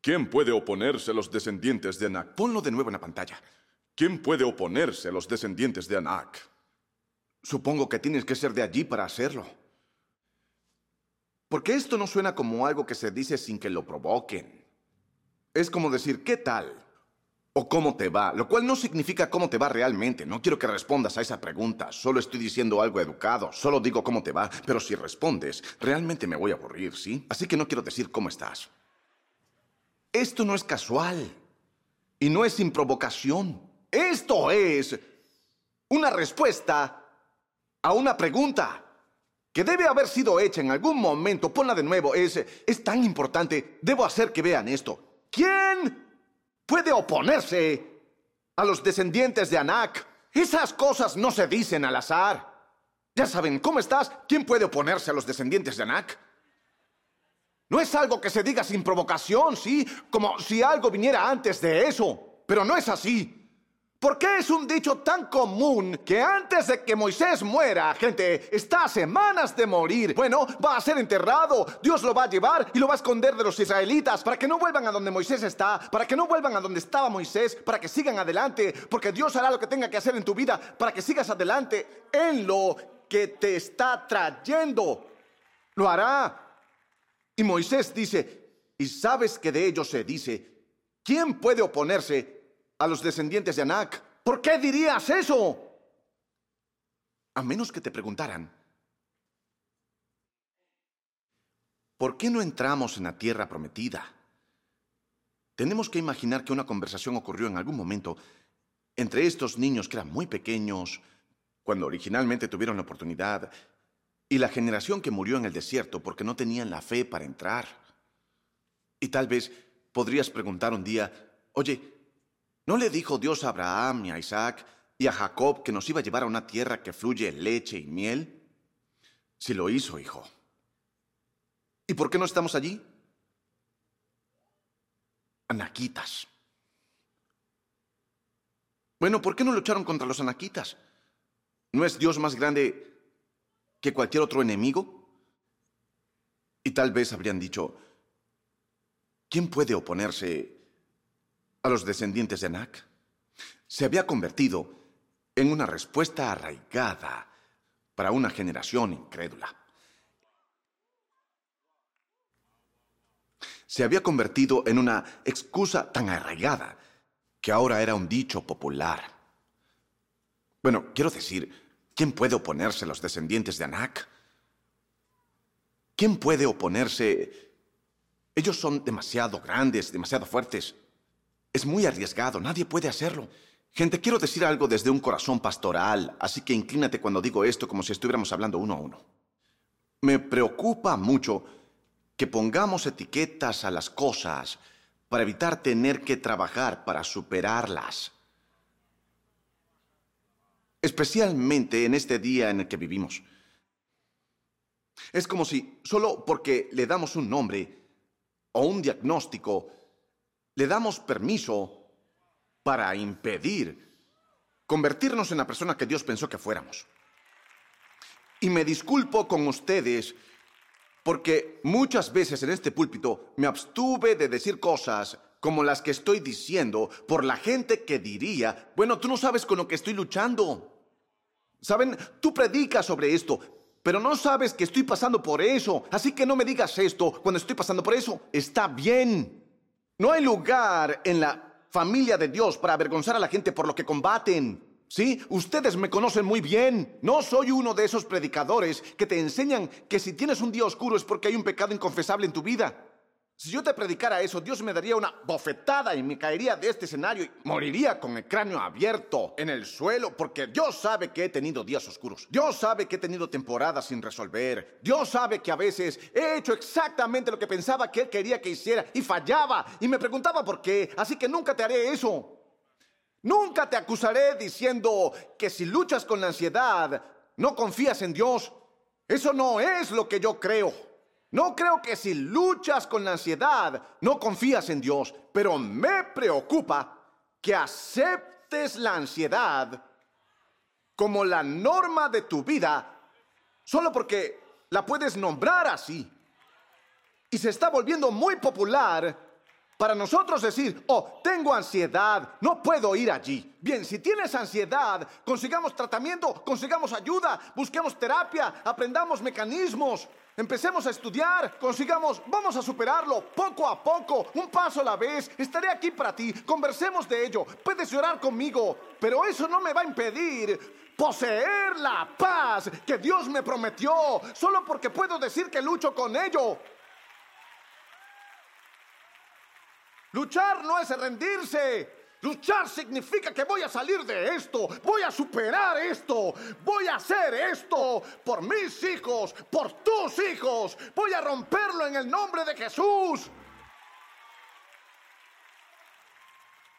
¿Quién puede oponerse a los descendientes de Anak? Ponlo de nuevo en la pantalla. ¿Quién puede oponerse a los descendientes de Anak? Supongo que tienes que ser de allí para hacerlo. Porque esto no suena como algo que se dice sin que lo provoquen. Es como decir, ¿qué tal? O cómo te va, lo cual no significa cómo te va realmente. No quiero que respondas a esa pregunta. Solo estoy diciendo algo educado. Solo digo cómo te va. Pero si respondes, realmente me voy a aburrir, ¿sí? Así que no quiero decir cómo estás. Esto no es casual. Y no es sin provocación. Esto es una respuesta a una pregunta. que debe haber sido hecha en algún momento, ponla de nuevo, es, es tan importante, debo hacer que vean esto. ¿Quién puede oponerse a los descendientes de Anak? Esas cosas no se dicen al azar. Ya saben, ¿cómo estás? ¿Quién puede oponerse a los descendientes de Anak? No es algo que se diga sin provocación, ¿sí? Como si algo viniera antes de eso. Pero no es así. ¿Por qué es un dicho tan común que antes de que Moisés muera, gente, está a semanas de morir? Bueno, va a ser enterrado. Dios lo va a llevar y lo va a esconder de los israelitas para que no vuelvan a donde Moisés está, para que no vuelvan a donde estaba Moisés, para que sigan adelante, porque Dios hará lo que tenga que hacer en tu vida para que sigas adelante en lo que te está trayendo. Lo hará. Y Moisés dice, y sabes que de ellos se dice, ¿quién puede oponerse a los descendientes de Anak. ¿Por qué dirías eso? A menos que te preguntaran, ¿por qué no entramos en la tierra prometida? Tenemos que imaginar que una conversación ocurrió en algún momento entre estos niños que eran muy pequeños, cuando originalmente tuvieron la oportunidad, y la generación que murió en el desierto porque no tenían la fe para entrar. Y tal vez podrías preguntar un día, oye, ¿No le dijo Dios a Abraham y a Isaac y a Jacob que nos iba a llevar a una tierra que fluye leche y miel? Si lo hizo, hijo. ¿Y por qué no estamos allí? Anaquitas. Bueno, ¿por qué no lucharon contra los anaquitas? ¿No es Dios más grande que cualquier otro enemigo? Y tal vez habrían dicho, ¿quién puede oponerse a los descendientes de Anak, se había convertido en una respuesta arraigada para una generación incrédula. Se había convertido en una excusa tan arraigada que ahora era un dicho popular. Bueno, quiero decir, ¿quién puede oponerse a los descendientes de Anak? ¿Quién puede oponerse? Ellos son demasiado grandes, demasiado fuertes. Es muy arriesgado, nadie puede hacerlo. Gente, quiero decir algo desde un corazón pastoral, así que inclínate cuando digo esto como si estuviéramos hablando uno a uno. Me preocupa mucho que pongamos etiquetas a las cosas para evitar tener que trabajar para superarlas. Especialmente en este día en el que vivimos. Es como si solo porque le damos un nombre o un diagnóstico le damos permiso para impedir convertirnos en la persona que Dios pensó que fuéramos. Y me disculpo con ustedes porque muchas veces en este púlpito me abstuve de decir cosas como las que estoy diciendo por la gente que diría, bueno, tú no sabes con lo que estoy luchando. Saben, tú predicas sobre esto, pero no sabes que estoy pasando por eso, así que no me digas esto cuando estoy pasando por eso. Está bien. No hay lugar en la familia de Dios para avergonzar a la gente por lo que combaten. Sí, ustedes me conocen muy bien. No soy uno de esos predicadores que te enseñan que si tienes un día oscuro es porque hay un pecado inconfesable en tu vida. Si yo te predicara eso, Dios me daría una bofetada y me caería de este escenario y moriría con el cráneo abierto en el suelo, porque Dios sabe que he tenido días oscuros. Dios sabe que he tenido temporadas sin resolver. Dios sabe que a veces he hecho exactamente lo que pensaba que Él quería que hiciera y fallaba y me preguntaba por qué. Así que nunca te haré eso. Nunca te acusaré diciendo que si luchas con la ansiedad, no confías en Dios. Eso no es lo que yo creo. No creo que si luchas con la ansiedad no confías en Dios, pero me preocupa que aceptes la ansiedad como la norma de tu vida solo porque la puedes nombrar así. Y se está volviendo muy popular para nosotros decir, oh, tengo ansiedad, no puedo ir allí. Bien, si tienes ansiedad, consigamos tratamiento, consigamos ayuda, busquemos terapia, aprendamos mecanismos. Empecemos a estudiar, consigamos, vamos a superarlo poco a poco, un paso a la vez. Estaré aquí para ti, conversemos de ello. Puedes llorar conmigo, pero eso no me va a impedir poseer la paz que Dios me prometió, solo porque puedo decir que lucho con ello. Luchar no es rendirse. Luchar significa que voy a salir de esto, voy a superar esto, voy a hacer esto por mis hijos, por tus hijos, voy a romperlo en el nombre de Jesús.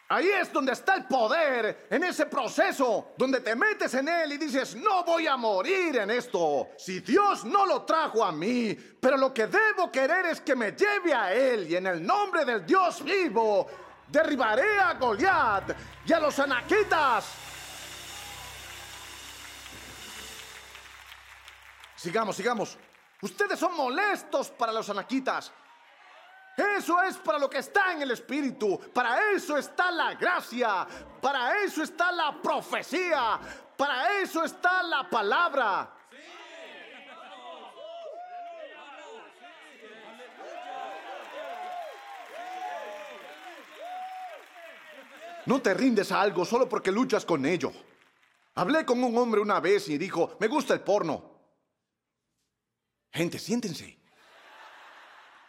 Ahí es donde está el poder, en ese proceso, donde te metes en él y dices, no voy a morir en esto. Si Dios no lo trajo a mí, pero lo que debo querer es que me lleve a él y en el nombre del Dios vivo, derribaré a Goliat y a los anaquitas. Sigamos, sigamos. Ustedes son molestos para los anaquitas. Eso es para lo que está en el Espíritu. Para eso está la gracia. Para eso está la profecía. Para eso está la palabra. No te rindes a algo solo porque luchas con ello. Hablé con un hombre una vez y dijo, me gusta el porno. Gente, siéntense.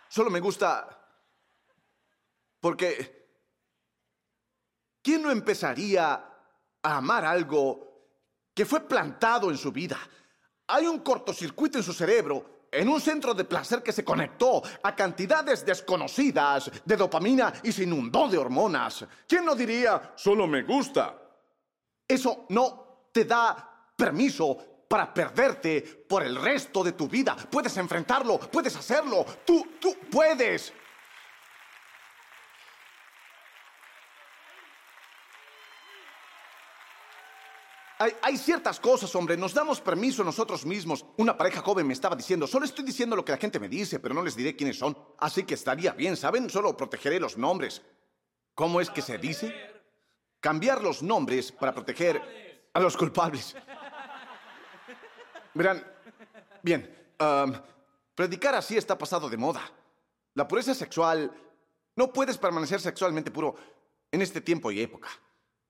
Solo me gusta porque ¿quién no empezaría a amar algo que fue plantado en su vida? Hay un cortocircuito en su cerebro en un centro de placer que se conectó a cantidades desconocidas de dopamina y se inundó de hormonas. ¿Quién no diría, solo me gusta? Eso no te da permiso para perderte por el resto de tu vida. Puedes enfrentarlo, puedes hacerlo, tú, tú puedes. Hay, ciertas cosas, hombre, nos damos permiso nosotros mismos. Una pareja joven me estaba diciendo, solo estoy diciendo lo que la gente me dice, pero no les diré quiénes son. Así que estaría bien, ¿saben? Solo protegeré los nombres. ¿Cómo es que se dice? Cambiar los nombres para proteger a los culpables. Verán, bien, predicar así está pasado de moda. La pureza sexual, no puedes permanecer sexualmente puro en este tiempo y época.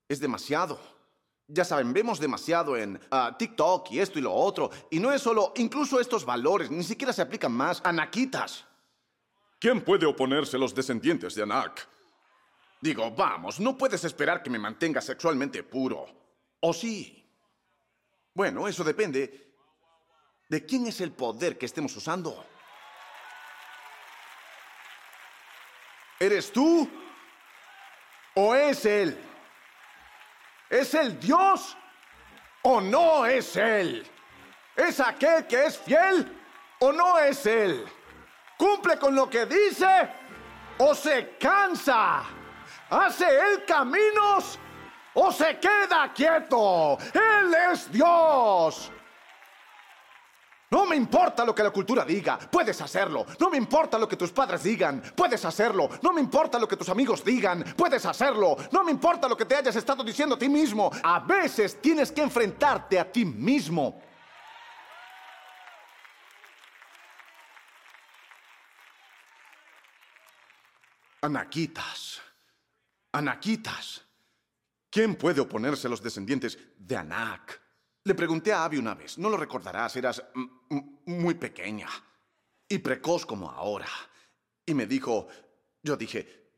Es demasiado. Ya saben, vemos demasiado en ah, TikTok y esto y lo otro. Y no es solo, incluso estos valores, ni siquiera se aplican más a Nakitas. ¿Quién puede oponerse a los descendientes de Anak? Digo, vamos, no puedes esperar que me mantenga sexualmente puro. ¿O sí? Bueno, eso depende de quién es el poder que estemos usando. ¿Eres tú? ¿O es él? ¿Es el Dios o no es Él? ¿Es aquel que es fiel o no es Él? ¿Cumple con lo que dice o se cansa? ¿Hace Él caminos o se queda quieto? Él es Dios. No me importa lo que la cultura diga, puedes hacerlo. No me importa lo que tus padres digan, puedes hacerlo. No me importa lo que tus amigos digan, puedes hacerlo. No me importa lo que te hayas estado diciendo a ti mismo. A veces tienes que enfrentarte a ti mismo. Anaquitas. Anaquitas. ¿Quién puede oponerse a los descendientes de Anak? Le pregunté a Abby una vez, no lo recordarás, eras muy pequeña y precoz como ahora. Y me dijo, yo dije,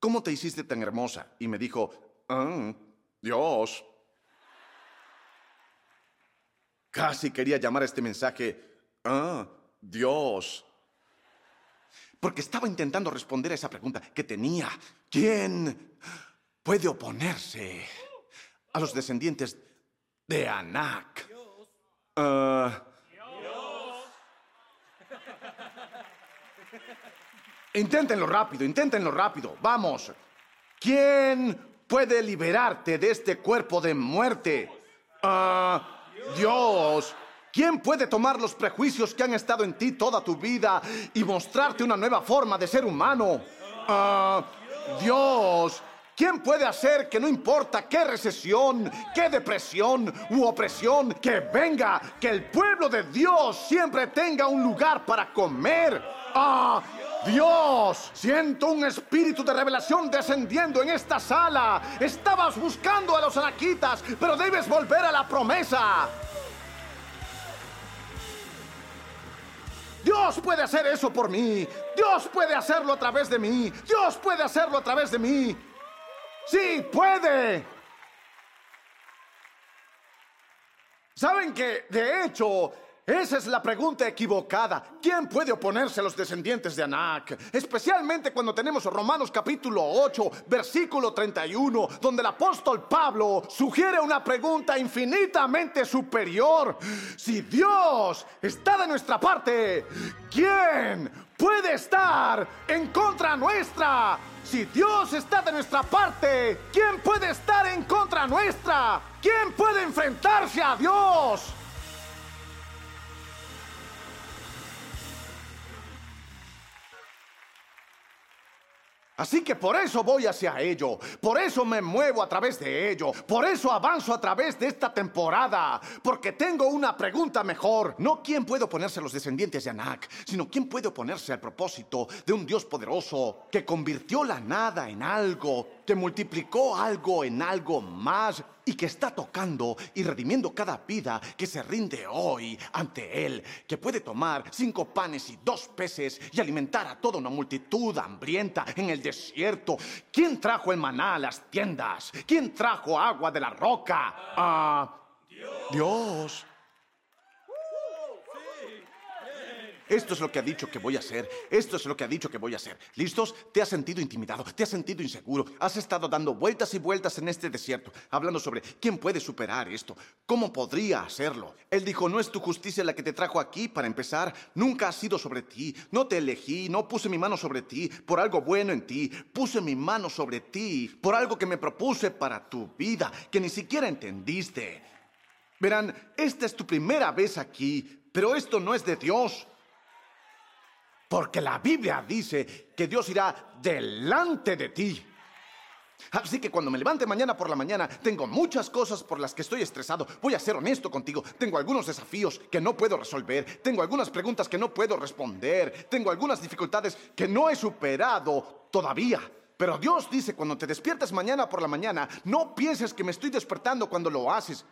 ¿cómo te hiciste tan hermosa? Y me dijo, ah, Dios. Casi quería llamar a este mensaje, ah, Dios. Porque estaba intentando responder a esa pregunta que tenía. ¿Quién puede oponerse a los descendientes de Anak. Uh, inténtenlo rápido, inténtenlo rápido. Vamos. ¿Quién puede liberarte de este cuerpo de muerte? Uh, Dios. ¿Quién puede tomar los prejuicios que han estado en ti toda tu vida y mostrarte una nueva forma de ser humano? Uh, Dios. ¿Quién puede hacer que no importa qué recesión, qué depresión u opresión que venga, que el pueblo de Dios siempre tenga un lugar para comer? ¡Ah! Dios, siento un espíritu de revelación descendiendo en esta sala. Estabas buscando a los anaquitas, pero debes volver a la promesa. Dios puede hacer eso por mí. Dios puede hacerlo a través de mí. Dios puede hacerlo a través de mí. Sí, puede. ¿Saben que, de hecho, esa es la pregunta equivocada. ¿Quién puede oponerse a los descendientes de Anak? Especialmente cuando tenemos Romanos capítulo 8, versículo 31, donde el apóstol Pablo sugiere una pregunta infinitamente superior. Si Dios está de nuestra parte, ¿quién puede estar en contra nuestra? Si Dios está de nuestra parte, ¿quién puede estar en contra nuestra? ¿Quién puede enfrentarse a Dios? Así que por eso voy hacia ello, por eso me muevo a través de ello, por eso avanzo a través de esta temporada, porque tengo una pregunta mejor. No quién puede oponerse a los descendientes de Anak, sino quién puede oponerse al propósito de un Dios poderoso que convirtió la nada en algo, que multiplicó algo en algo más y que está tocando y redimiendo cada vida que se rinde hoy ante Él, que puede tomar cinco panes y dos peces y alimentar a toda una multitud hambrienta en el desierto. ¿Quién trajo el maná a las tiendas? ¿Quién trajo agua de la roca? Ah, Dios. Esto es lo que ha dicho que voy a hacer. Esto es lo que ha dicho que voy a hacer. ¿Listos? ¿Te has sentido intimidado? ¿Te has sentido inseguro? Has estado dando vueltas y vueltas en este desierto, hablando sobre quién puede superar esto. ¿Cómo podría hacerlo? Él dijo, no es tu justicia la que te trajo aquí para empezar. Nunca ha sido sobre ti. No te elegí, no puse mi mano sobre ti por algo bueno en ti. Puse mi mano sobre ti por algo que me propuse para tu vida, que ni siquiera entendiste. Verán, esta es tu primera vez aquí, pero esto no es de Dios. Porque la Biblia dice que Dios irá delante de ti. Así que cuando me levante mañana por la mañana, tengo muchas cosas por las que estoy estresado. Voy a ser honesto contigo. Tengo algunos desafíos que no puedo resolver. Tengo algunas preguntas que no puedo responder. Tengo algunas dificultades que no he superado todavía. Pero Dios dice, cuando te despiertas mañana por la mañana, no pienses que me estoy despertando cuando lo haces.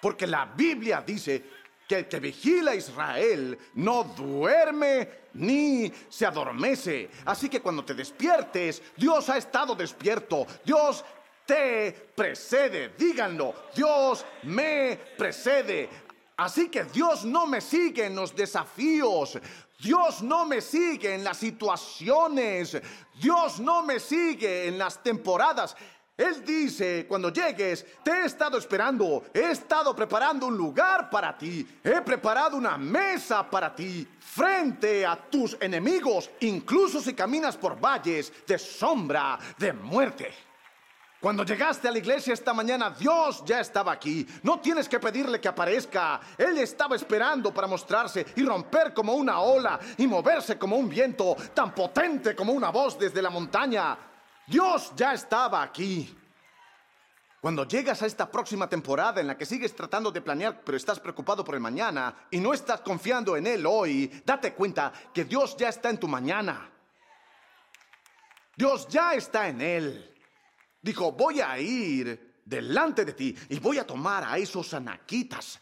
Porque la Biblia dice que el que vigila Israel no duerme ni se adormece. Así que cuando te despiertes, Dios ha estado despierto. Dios te precede. Díganlo, Dios me precede. Así que Dios no me sigue en los desafíos. Dios no me sigue en las situaciones. Dios no me sigue en las temporadas. Él dice, cuando llegues, te he estado esperando, he estado preparando un lugar para ti, he preparado una mesa para ti, frente a tus enemigos, incluso si caminas por valles de sombra de muerte. Cuando llegaste a la iglesia esta mañana, Dios ya estaba aquí. No tienes que pedirle que aparezca. Él estaba esperando para mostrarse y romper como una ola y moverse como un viento tan potente como una voz desde la montaña. Dios ya estaba aquí. Cuando llegas a esta próxima temporada en la que sigues tratando de planear, pero estás preocupado por el mañana y no estás confiando en Él hoy, date cuenta que Dios ya está en tu mañana. Dios ya está en Él. Dijo, voy a ir delante de ti y voy a tomar a esos anaquitas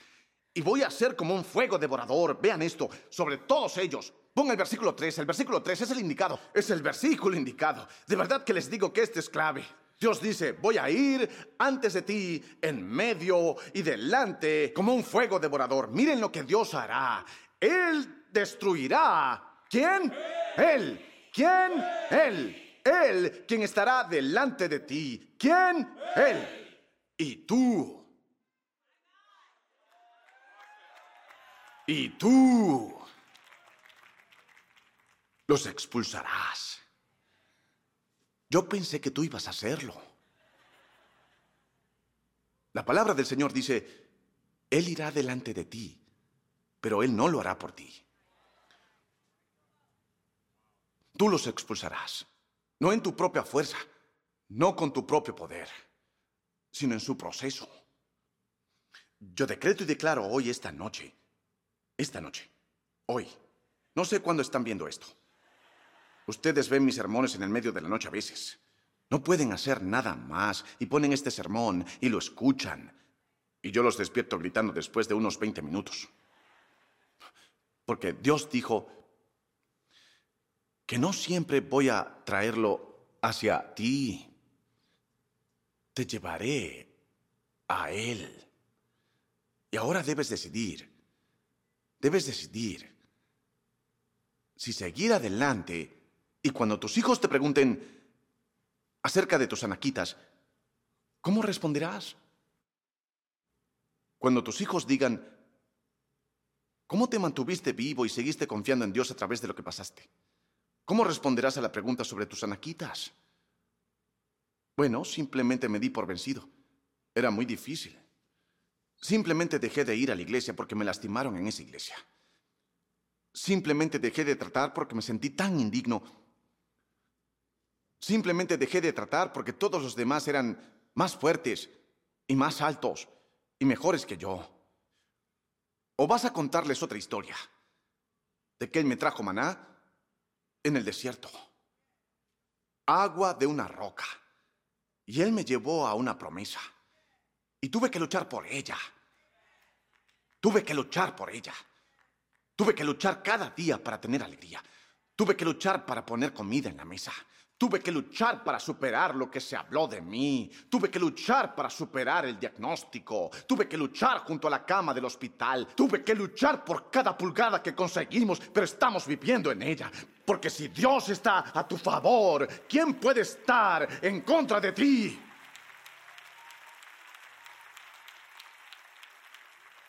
y voy a hacer como un fuego devorador. Vean esto, sobre todos ellos. Ponga el versículo 3. El versículo 3 es el indicado. Es el versículo indicado. De verdad que les digo que este es clave. Dios dice, voy a ir antes de ti, en medio y delante, como un fuego devorador. Miren lo que Dios hará. Él destruirá. ¿Quién? Él. ¿Quién? Él. Él quien estará delante de ti. ¿Quién? Él. Y tú. Y tú los expulsarás. Yo pensé que tú ibas a hacerlo. La palabra del Señor dice, Él irá delante de ti, pero Él no lo hará por ti. Tú los expulsarás, no en tu propia fuerza, no con tu propio poder, sino en su proceso. Yo decreto y declaro hoy, esta noche, esta noche, hoy, no sé cuándo están viendo esto, Ustedes ven mis sermones en el medio de la noche a veces. No pueden hacer nada más y ponen este sermón y lo escuchan. Y yo los despierto gritando después de unos 20 minutos. Porque Dios dijo que no siempre voy a traerlo hacia ti. te llevaré a Él. Y ahora debes decidir, debes decidir si seguir adelante y cuando tus hijos te pregunten acerca de tus anaquitas, ¿cómo responderás? Cuando tus hijos digan, ¿cómo te mantuviste vivo y seguiste confiando en Dios a través de lo que pasaste? ¿Cómo responderás a la pregunta sobre tus anaquitas? Bueno, simplemente me di por vencido. Era muy difícil. Simplemente dejé de ir a la iglesia porque me lastimaron en esa iglesia. Simplemente dejé de tratar porque me sentí tan indigno. Simplemente dejé de tratar porque todos los demás eran más fuertes y más altos y mejores que yo. O vas a contarles otra historia de que Él me trajo maná en el desierto, agua de una roca, y Él me llevó a una promesa. Y tuve que luchar por ella. Tuve que luchar por ella. Tuve que luchar cada día para tener alegría. Tuve que luchar para poner comida en la mesa. Tuve que luchar para superar lo que se habló de mí. Tuve que luchar para superar el diagnóstico. Tuve que luchar junto a la cama del hospital. Tuve que luchar por cada pulgada que conseguimos, pero estamos viviendo en ella. Porque si Dios está a tu favor, ¿quién puede estar en contra de ti?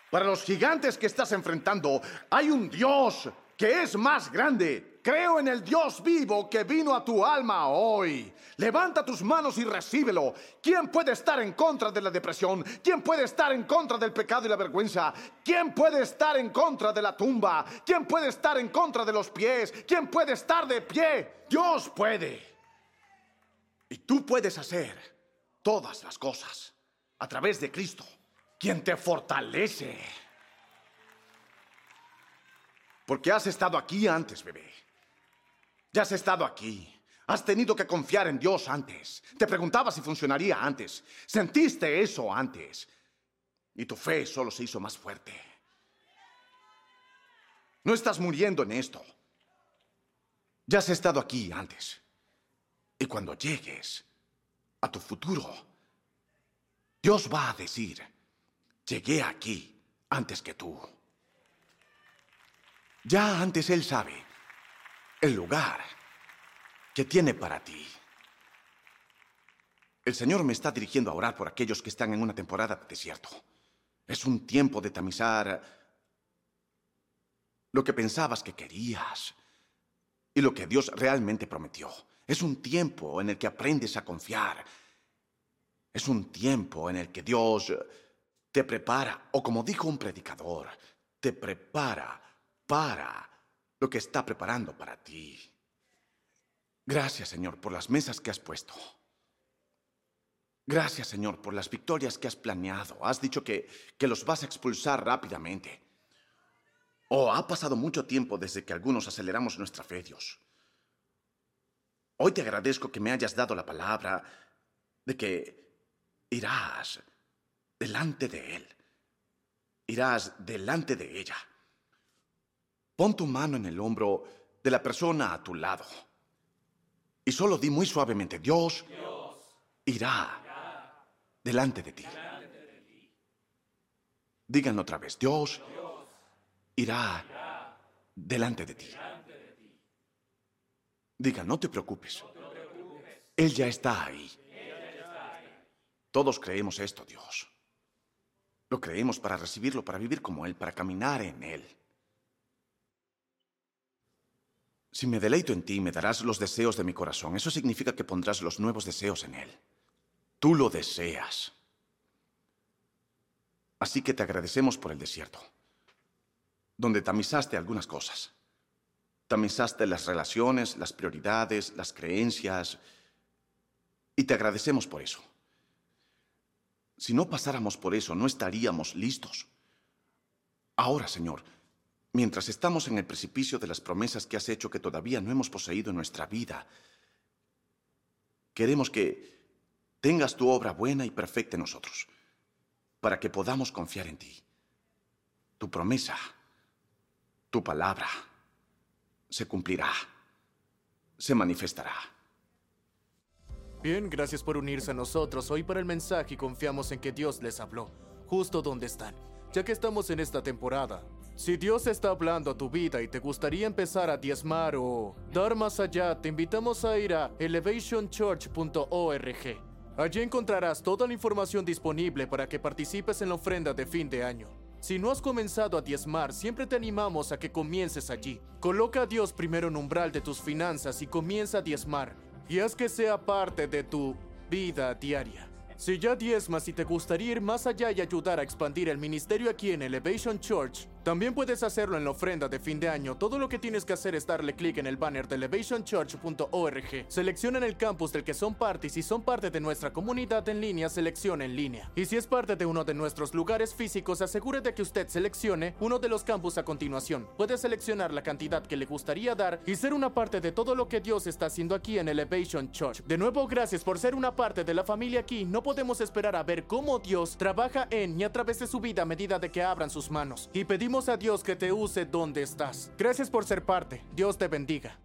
Para los gigantes que estás enfrentando, hay un Dios que es más grande. Creo en el Dios vivo que vino a tu alma hoy. Levanta tus manos y recíbelo. ¿Quién puede estar en contra de la depresión? ¿Quién puede estar en contra del pecado y la vergüenza? ¿Quién puede estar en contra de la tumba? ¿Quién puede estar en contra de los pies? ¿Quién puede estar de pie? Dios puede. Y tú puedes hacer todas las cosas a través de Cristo quien te fortalece. Porque has estado aquí antes, bebé. Ya has estado aquí. Has tenido que confiar en Dios antes. Te preguntabas si funcionaría antes. Sentiste eso antes. Y tu fe solo se hizo más fuerte. No estás muriendo en esto. Ya has estado aquí antes. Y cuando llegues a tu futuro, Dios va a decir, Llegué aquí antes que tú. Ya antes Él sabe el lugar que tiene para ti. El Señor me está dirigiendo a orar por aquellos que están en una temporada de desierto. Es un tiempo de tamizar lo que pensabas que querías y lo que Dios realmente prometió. Es un tiempo en el que aprendes a confiar. Es un tiempo en el que Dios te prepara, o como dijo un predicador, te prepara para lo que está preparando para ti. Gracias, Señor, por las mesas que has puesto. Gracias, Señor, por las victorias que has planeado. Has dicho que, que los vas a expulsar rápidamente. Oh, ha pasado mucho tiempo desde que algunos aceleramos nuestra fe, Dios. Hoy te agradezco que me hayas dado la palabra de que irás delante de Él. Irás delante de ella. Pon tu mano en el hombro de la persona a tu lado. Y solo di muy suavemente, Dios, irá, delante de ti. Díganlo otra vez, Dios, irá, delante de ti. Digan, no te preocupes. Él ya está ahí. Todos creemos esto, Dios. Lo creemos para recibirlo, para vivir como Él, para caminar en Él. Si me deleito en ti, me darás los deseos de mi corazón. Eso significa que pondrás los nuevos deseos en Él. Tú lo deseas. Así que te agradecemos por el desierto, donde tamizaste algunas cosas. Tamizaste las relaciones, las prioridades, las creencias, y te agradecemos por eso. Si no pasáramos por eso, no estaríamos listos. Ahora, Señor, mientras estamos en el precipicio de las promesas que has hecho que todavía no hemos poseído en nuestra vida, queremos que tengas tu obra buena y perfecta en nosotros, para que podamos confiar en ti. Tu promesa, tu palabra, se cumplirá, se manifestará. Bien, gracias por unirse a nosotros hoy para el mensaje y confiamos en que Dios les habló, justo donde están, ya que estamos en esta temporada. Si Dios está hablando a tu vida y te gustaría empezar a diezmar o dar más allá, te invitamos a ir a elevationchurch.org. Allí encontrarás toda la información disponible para que participes en la ofrenda de fin de año. Si no has comenzado a diezmar, siempre te animamos a que comiences allí. Coloca a Dios primero en umbral de tus finanzas y comienza a diezmar. Y haz que sea parte de tu vida diaria. Si ya diezmas y te gustaría ir más allá y ayudar a expandir el ministerio aquí en Elevation Church, también puedes hacerlo en la ofrenda de fin de año. Todo lo que tienes que hacer es darle clic en el banner de elevationchurch.org. Selecciona el campus del que son parte y si son parte de nuestra comunidad en línea, selecciona en línea. Y si es parte de uno de nuestros lugares físicos, asegúrate que usted seleccione uno de los campus a continuación. Puede seleccionar la cantidad que le gustaría dar y ser una parte de todo lo que Dios está haciendo aquí en Elevation Church. De nuevo, gracias por ser una parte de la familia aquí. No podemos esperar a ver cómo Dios trabaja en y a través de su vida a medida de que abran sus manos. Y a Dios que te use donde estás. Gracias por ser parte. Dios te bendiga.